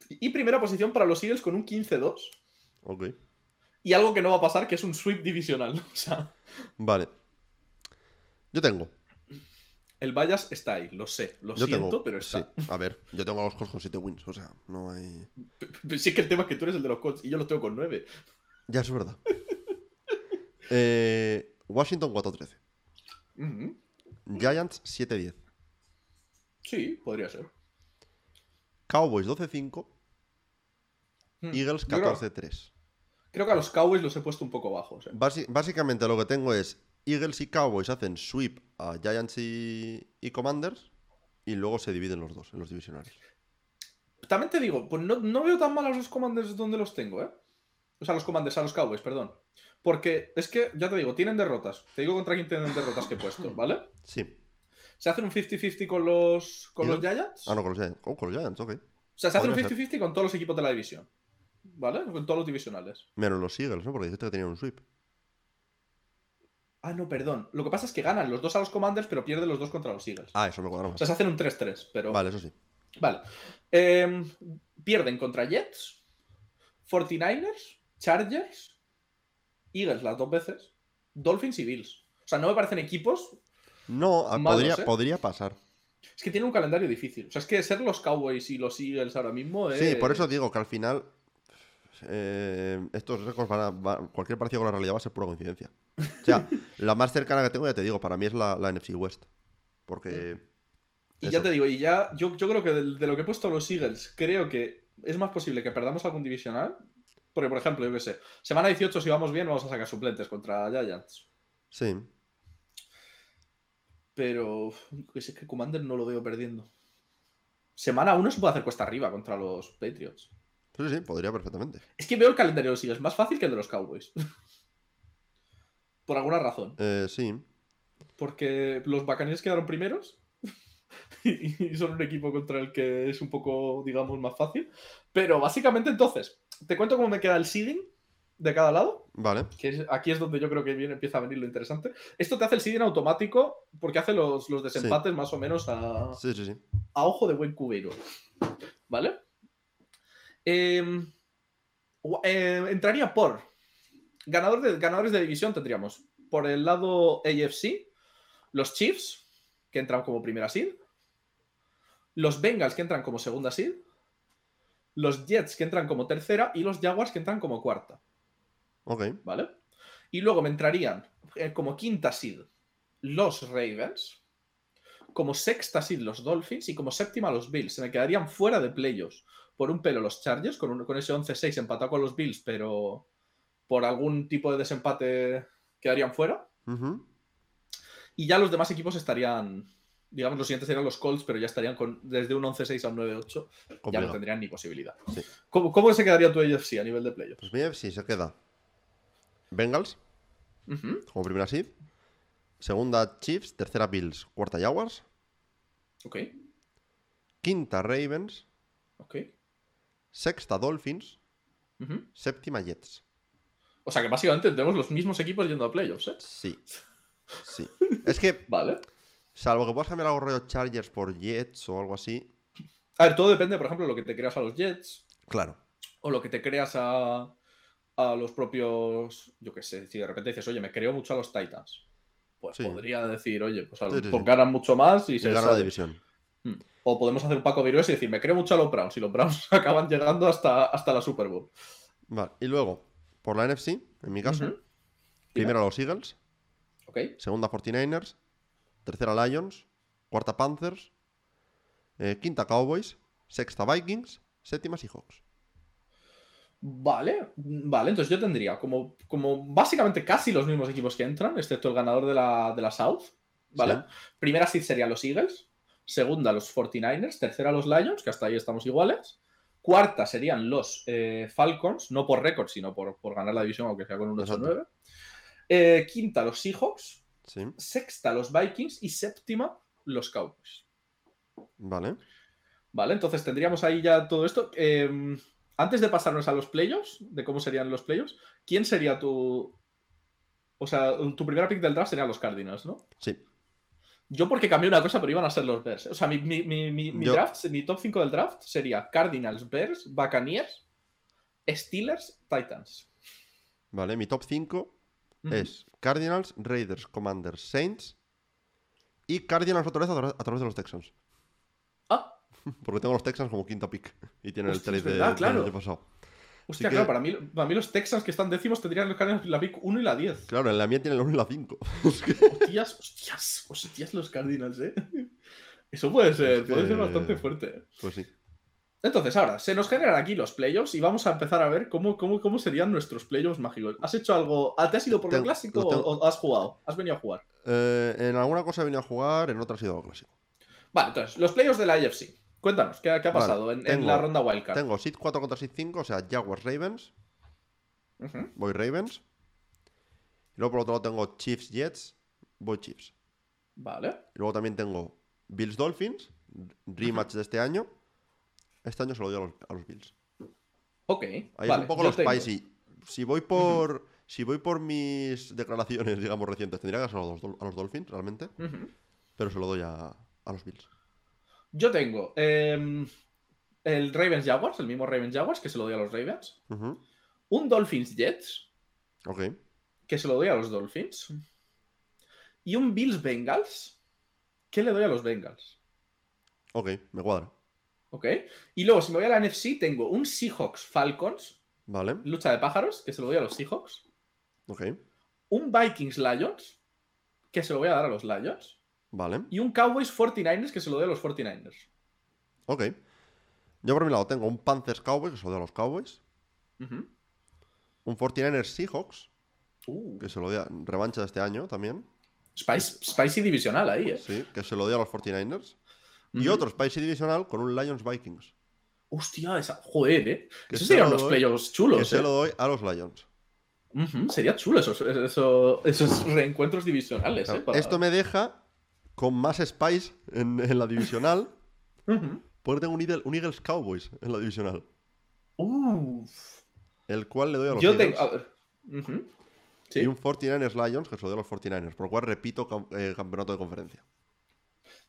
Y primera posición para los Eagles con un 15-2. ok. Y algo que no va a pasar, que es un sweep divisional. O sea, Vale. Yo tengo. el Bayas está ahí, lo sé, lo Yo siento, tengo. pero está. Sí, a ver, yo tengo a los Colts con 7 wins, o sea, no hay. Pero sí que el tema es que tú eres el de los Colts y yo los tengo con 9. Ya es verdad. Eh, Washington 4-13. Ujú. Giants 7-10. Sí, podría ser. Cowboys 12-5. Hmm. Eagles Yo creo- 14-3. Creo que a los Cowboys los he puesto un poco bajos. ¿eh? Basi- básicamente lo que tengo es Eagles y Cowboys hacen sweep a Giants y, y Commanders y luego se dividen los dos en los divisionales. También te digo, pues no, no veo tan mal a los Commanders donde los tengo, ¿eh? O sea, los Commanders, a los Cowboys, perdón. Porque es que, ya te digo, tienen derrotas. Te digo contra quién tienen derrotas que he puesto, ¿vale? Sí. Se hacen un 50-50 con los, con los. Giants. Ah, no, con los Giants. Oh, con los Giants, ok. O sea, se hace un podría ser. 50-50 con todos los equipos de la división. ¿Vale? Con todos los divisionales. Menos los Eagles, ¿no? Porque dijiste que tenían un sweep. Ah, no, perdón. Lo que pasa es que ganan los dos a los Commanders, pero pierden los dos contra los Eagles. Ah, eso me cuadra O más. sea, se hacen un 3-3, pero... Vale, eso sí. Vale. Em, pierden contra Jets, 49ers, Chargers, Eagles las dos veces, Dolphins y Bills. O sea, no me parecen equipos. No, ah, Malos, podría, ¿eh? podría pasar. Es que tienen un calendario difícil. O sea, es que ser los Cowboys y los Eagles ahora mismo es. Sí, por eso digo que al final eh, estos récords van a. va- cualquier parecido con la realidad va a ser pura coincidencia. O sea, la más cercana que tengo, ya te digo, para mí es la, la NFC West. Porque. Y eso. ya te digo, y ya. Yo, yo creo que de, de lo que he puesto los Eagles, creo que es más posible que perdamos algún divisional. Porque, por ejemplo, yo qué sé, semana 18, si vamos bien, vamos a sacar suplentes contra Giants. Sí. Pero es que Commander no lo veo perdiendo. Semana 1 se puede hacer cuesta arriba contra los Patriots. Sí, sí, podría perfectamente. Es que veo el calendario de los Eagles más fácil que el de los Cowboys. Por alguna razón. Eh, sí. Porque los Buccaneers quedaron primeros. y son un equipo contra el que es un poco, digamos, más fácil. Pero básicamente entonces, te cuento cómo me queda el seeding de cada lado. Vale. Que es- aquí es donde yo creo que viene, empieza a venir lo interesante. Esto te hace el seeding automático porque hace los, los desempates más o menos a, Sí, sí, sí. a ojo de buen cubero. ¿Vale? Em, eh, entraría por ganador de, ganadores de división tendríamos por el lado AFC los Chiefs que entran como primera seed, los Bengals que entran como segunda seed, los Jets que entran como tercera y los Jaguars que entran como cuarta, Ok. ¿vale? Y luego me entrarían eh, como quinta seed los Ravens, como sexta seed los Dolphins y como séptima los Bills. Se me quedarían fuera de playoffs por un pelo los Chargers, con, un- con ese 11-6 empatado con los Bills, pero por algún tipo de desempate quedarían fuera. Y ya los demás equipos estarían, digamos, los siguientes serían los Colts, pero ya estarían con, desde un 11-6 a un 9-8, ya no tendrían ni posibilidad. Sí. ¿Cómo, cómo se quedaría tu AFC a nivel de playoffs? Pues mi sí se queda. Bengals, como primera seed. Segunda Chiefs, tercera Bills, cuarta Jaguars, Ok, quinta Ravens, ok. sexta Dolphins, séptima Jets. O sea que básicamente tenemos los mismos equipos yendo a playoffs, ¿eh? Sí. Sí. Es que, Vale. Salvo que puedas cambiar algo rollo Chargers por Jets o algo así. A ver, todo depende, por ejemplo, de lo que te creas a los Jets Claro. o lo que te creas a, a los propios. Yo qué sé, si de repente dices, oye, me creo mucho a los Titans. Pues Sí. podría decir, oye, pues, a- Sí, sí, ganan mucho más y Y se gana la división. Mm. O podemos hacer un Paco Virués y decir, me creo mucho a los Browns y los Browns acaban llegando hasta, hasta la Super Bowl. Vale. Y luego, por la NFC, en mi caso, Ujú. primero los Eagles, Ok. segunda 49ers, tercera Lions, cuarta Panthers, eh, quinta Cowboys, sexta Vikings, séptima Seahawks. Vale, vale, entonces yo tendría como, como básicamente casi los mismos equipos que entran, excepto el ganador de la, de la South. ¿Vale? Sí. Primera seed serían los Eagles, segunda los 49ers, tercera los Lions, que hasta ahí estamos iguales. Cuarta serían los eh, Falcons, no por récord, sino por, por ganar la división, aunque sea con un 8-9. Eh, quinta los Seahawks, Sí, sexta los Vikings y séptima los Cowboys. vale. Vale, entonces tendríamos ahí ya todo esto. Eh, antes de pasarnos a los playoffs, de cómo serían los playoffs, ¿quién sería tu. O sea, tu primera pick del draft serían los Cardinals, ¿no? Sí. Yo porque cambié una cosa, pero iban a ser los Bears. O sea, mi, mi- mi- mi- mi Yo- draft, mi top 5 del draft sería Cardinals, Bears, Buccaneers, Steelers, Titans. Vale, mi top 5 Es Cardinals, Raiders, Commanders, Saints y Cardinals otra vez a, tra- a través de los Texans. Ah, Porque tengo los Texans como quinta pick y tienen el trade de- del claro. año pasado. hostia, que- claro, para mí, para mí los Texans que están décimos tendrían los Cardinals la pick 1 y la 10. Claro, en la mía tienen el 1 y la 5. Hostias, hostias, hostias los Cardinals, ¿eh? Eso puede ser, Es que- puede ser bastante fuerte. ¿eh? pues sí. Entonces, ahora, se nos generan aquí los playoffs y vamos a empezar a ver cómo, cómo, cómo serían nuestros playoffs mágicos. ¿Has hecho algo? ¿Te has ido por lo clásico tengo- o, has jugado? ¿Has venido a jugar? Eh, en alguna cosa he venido a jugar, en otra ha sido clásico. Vale, entonces, los playoffs de la IFC. Cuéntanos, ¿qué, qué ha pasado en, en tengo- la ronda Wildcard? Tengo Seed 4 contra Seed 5, o sea, Jaguars Ravens. Voy Ravens. Y luego por otro lado tengo Chiefs Jets. Voy Chiefs. Vale. Y luego también tengo Bills Dolphins. Rematch de este año. Este año se lo doy a los, a los Bills. Ok. Ahí vale, es un poco los tengo-. Si voy por. Si voy por mis declaraciones, digamos, recientes, tendría que ser a los, a los Dolphins, realmente. Pero se lo doy a, a los Bills. Yo tengo em, el Ravens Jaguars, el mismo Ravens Jaguars, que se lo doy a los Ravens. Un Dolphins Jets, Ok. que se lo doy a los Dolphins. Y un Bills Bengals, que le doy a los Bengals. Ok, me cuadra. ¿Ok? Y luego, si me voy a la NFC, tengo un Seahawks Falcons, Vale. lucha de pájaros, que se lo doy a los Seahawks. Ok. Un Vikings Lions, que se lo voy a dar a los Lions. Vale. Y un Cowboys 49ers, que se lo doy a los 49ers. Ok. Yo por mi lado tengo un Panthers Cowboys, que se lo doy a los Cowboys. Ujú. Un 49ers Seahawks, Uh, que se lo doy a revancha de este año también. spicy, spicy divisional ahí, ¿eh? Sí, que se lo doy a los 49ers. Y otro Spicy Divisional con un Lions Vikings. Hostia, esa... joder, ¿eh? Que Esos se serían unos playoffs Que chulos, se ¿eh? lo doy a los Lions. Sería chulo esos, eso- esos reencuentros divisionales, ¿eh? Para- Esto me deja con más Spice en, en la divisional. Ujú. Porque tengo un, Eagle- un Eagles Cowboys en la divisional. Uf. El cual le doy a los Yo Eagles. tengo... a ver. Ujú. Sí. Y un 49ers Lions, que se lo doy a los 49ers. Por lo cual repito cam- eh, campeonato de conferencia.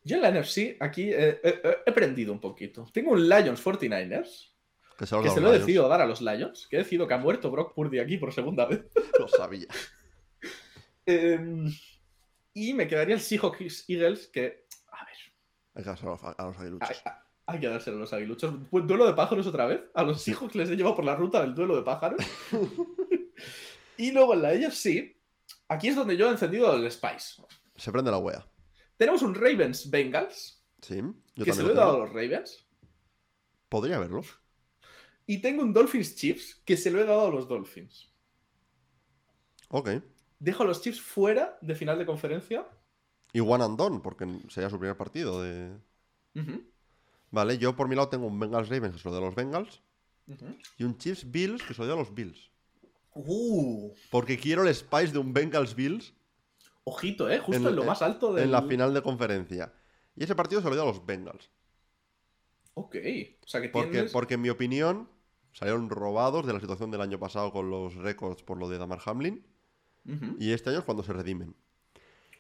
Yo en la NFC aquí eh, eh, eh, he aprendido un poquito. Tengo un Lions 49ers, Que Que se lo, he decidido dar a los Lions. Que he decidido que ha muerto Brock Purdy aquí por segunda vez. Lo sabía. Em, y me quedaría el Seahawks Eagles, que. A ver. Hay que dárselo a los, aguiluchos. Hay, que dárselo a los aguiluchos. Duelo de pájaros otra vez. A los Seahawks les he llevado por la ruta del duelo de pájaros. y luego en la ellos sí. Aquí es donde yo he encendido el Spice. Se prende la wea. Tenemos un Ravens Bengals, Sí. Yo que se lo he dado a los Ravens. Podría verlo. Y tengo un Dolphins Chiefs, que se lo he dado a los Dolphins. Ok. Dejo a los Chiefs fuera de final de conferencia. Y one and done, porque sería su primer partido de. Vale, yo por mi lado tengo un Bengals Ravens que se lo doy a los Bengals. Y un Chiefs Bills que se lo doy a los Bills. Uh, Porque quiero el spice de un Bengals Bills ojito, ¿eh? Justo En- en, lo más alto del... en la final de conferencia. Y ese partido se lo doy a los Bengals. Ok. O sea que Porque, tienes... porque en mi opinión salieron robados de la situación del año pasado con los récords por lo de Damar Hamlin. Y este año es cuando se redimen.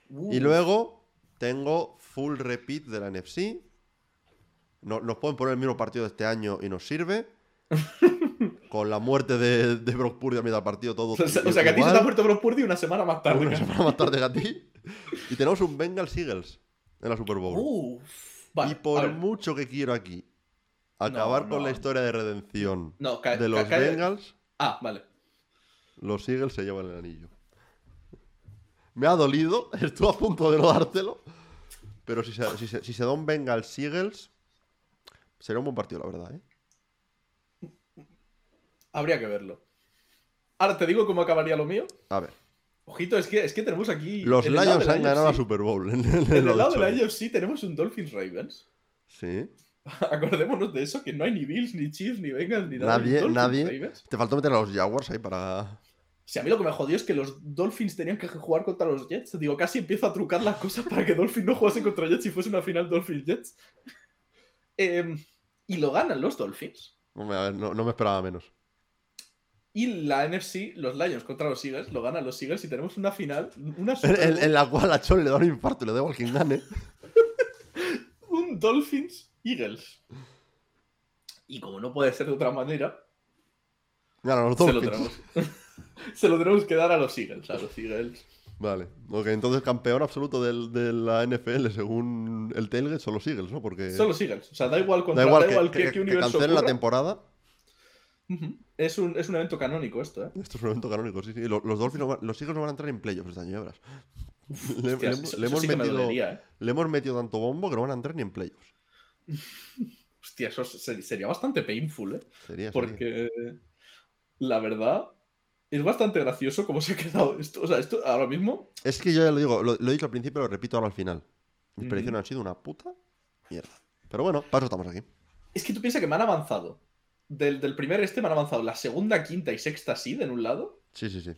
Uh, Y luego tengo full repeat de la NFC. No- nos pueden poner el mismo partido de este año y nos sirve. Con la muerte de, de Brock Purdy a mitad del partido, todo. O sea, o sea que a ti se te ha muerto Brock Purdy una semana más tarde. Una semana más tarde que a ti. Y tenemos un Bengals Eagles en la Super Bowl. Uh, vale, y por mucho que quiero aquí acabar No, con la historia de redención No, de los Bengals, Ah, vale. los Eagles se llevan el anillo. Me ha dolido, estuve a punto de no dártelo. Pero si se, si se- si se da un Bengals Eagles, sería un buen partido, la verdad, ¿eh? Habría que verlo. Ahora te digo cómo acabaría lo mío. A ver. Ojito, es que, es que tenemos aquí. Los Lions han ganado la Super Bowl. En, el lado de la. AFC tenemos un Dolphins Ravens. Sí. Acordémonos de eso, que no hay ni Bills, ni Chiefs, ni Bengals, ni nada. Nadie, nadie. Ravens. Te faltó meter a los Jaguars ahí para. Si a mí lo que me jodió es que los Dolphins tenían que jugar contra los Jets. Digo, casi empiezo a trucar las cosas para que Dolphins no jugase contra Jets si fuese una final Dolphins-Jets. Em, y lo ganan los Dolphins. No, no me esperaba menos. Y la NFC, los Lions contra los Eagles, lo ganan los Eagles y tenemos una final, una En, Super en- la cual a Chol le da un infarto y le da igual quien gane. un Dolphins Eagles. Y como no puede ser de otra manera, los se lo, tenemos, se lo tenemos que dar a los Eagles. A los Eagles. Vale. Ok, entonces campeón absoluto del- de la NFL según el Tailgate son los Eagles, ¿no? Porque Son los Eagles. O sea, da igual, da contra, da igual que- qué- que universo cancelen la ocurra. Es, un, es un evento canónico esto, ¿eh? Esto es un evento canónico, sí, sí. Los, los Dolphins, no van- los Eagles no van a entrar en playoffs este año, ya verás. Le, Hostias, le- eso- le eso hemos sí metido, dolería, ¿eh? le hemos metido tanto bombo que no van a entrar ni en playoffs. Hostia, eso se- sería bastante painful, ¿eh? Sería, sería. Porque la verdad es bastante gracioso cómo se ha quedado esto. O sea, esto ahora mismo. Es que yo ya lo digo, lo, lo he dicho al principio, lo repito ahora al final. Mis predicciones han sido una puta mierda. Pero bueno, para eso estamos aquí. Es que tú piensas que me han avanzado. Del, del primer este me han avanzado la segunda, quinta y sexta seed en un lado. Sí, sí, sí.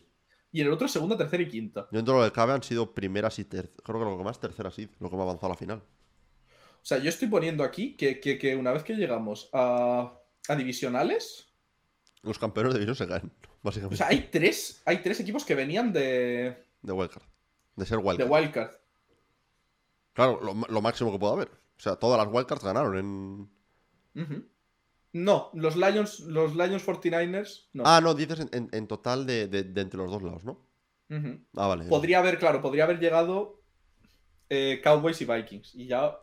Y en el otro segunda, tercera y quinta. Yo dentro de lo que cabe han sido primeras y terceras. Creo que lo que más tercera sí, lo que me ha avanzado a la final. O sea, yo estoy poniendo aquí que, que- que una vez que llegamos a, a divisionales. Los campeones de división se caen, O básicamente. sea, hay tres, hay tres equipos que venían de, de wildcard. De ser de wildcard. Wildcard. Claro, lo, lo máximo que pueda haber. O sea, todas las wildcards ganaron en. Ujú. No, los Lions, los Lions 49ers, no. Ah, no, dices en, en- en total de, de- de entre los dos lados, ¿no? Ah, vale. Podría haber, claro, podría haber llegado eh, Cowboys y Vikings. Y ya.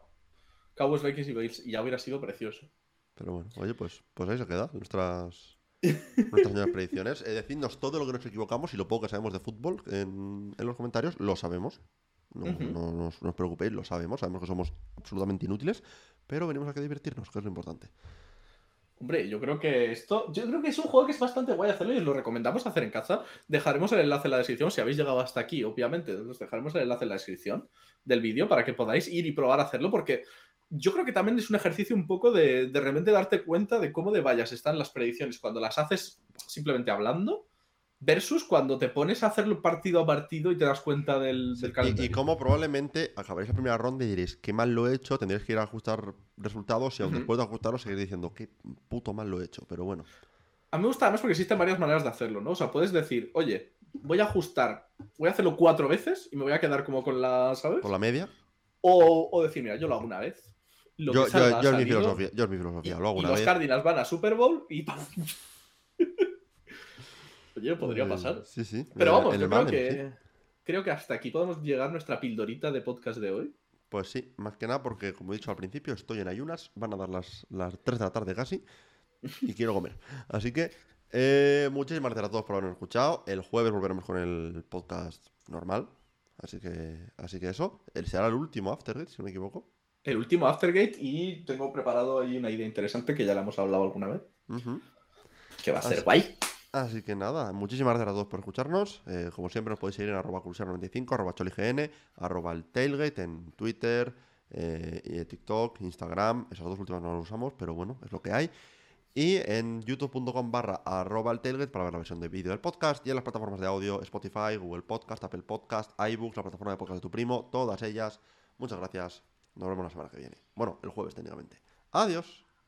Cowboys, Vikings y Bills. Y ya hubiera sido precioso. Pero bueno, oye, pues, pues ahí se queda nuestras, nuestras predicciones. Eh, decidnos todo lo que nos equivocamos y lo poco que sabemos de fútbol en, en los comentarios. Lo sabemos. No, no, no os, no os preocupéis, lo sabemos. Sabemos que somos absolutamente inútiles. Pero venimos aquí a divertirnos, que es lo importante. Hombre, yo creo que esto. Yo creo que es un juego que es bastante guay hacerlo y os lo recomendamos hacer en casa. Dejaremos el enlace en la descripción si habéis llegado hasta aquí, obviamente. Os dejaremos el enlace en la descripción del vídeo para que podáis ir y probar a hacerlo, porque yo creo que también es un ejercicio un poco de, de realmente darte cuenta de cómo de vallas están las predicciones cuando las haces simplemente hablando, versus cuando te pones a hacerlo partido a partido y te das cuenta del, del Y, calendario. y cómo probablemente acabaréis la primera ronda y diréis, qué mal lo he hecho, tendréis que ir a ajustar resultados y aun Ujú. después de ajustarlos seguiréis diciendo, qué puto mal lo he hecho. Pero bueno, A mí me gusta además porque existen varias maneras de hacerlo, ¿no? O sea, puedes decir, oye, voy a ajustar, voy a hacerlo cuatro veces y me voy a quedar como con la, ¿sabes? con la media, O, o decir, mira, yo lo hago una vez lo Yo, es mi filosofía, yo es mi filosofía. Lo hago y una los vez. Cardinals van a Super Bowl y. Oye, podría Eh, pasar. Sí, sí. Pero vamos, yo creo Madden, que, sí. creo que hasta aquí podemos llegar nuestra pildorita de podcast de hoy. Pues sí, más que nada porque, como he dicho al principio, estoy en ayunas, van a dar las, las 3 de la tarde casi y quiero comer. Así que eh, muchísimas gracias a todos por habernos escuchado. El jueves volveremos con el podcast normal. Así que, así que eso. El será el último Aftergate, si no me equivoco. El último Aftergate y tengo preparado ahí una idea interesante que ya la hemos hablado alguna vez. Que va a ser guay. Así que nada, muchísimas gracias a todos por escucharnos. Eh, como siempre, nos podéis seguir en arroba crucero95, arroba cholign, arroba el tailgate en Twitter, eh, TikTok, Instagram. Esas dos últimas no las usamos, pero bueno, es lo que hay. Y en youtube.com barra arroba el tailgate para ver la versión de vídeo del podcast. Y en las plataformas de audio, Spotify, Google Podcast, Apple Podcast, iBooks, la plataforma de podcast de tu primo, todas ellas. Muchas gracias. Nos vemos la semana que viene. Bueno, el jueves técnicamente. Adiós.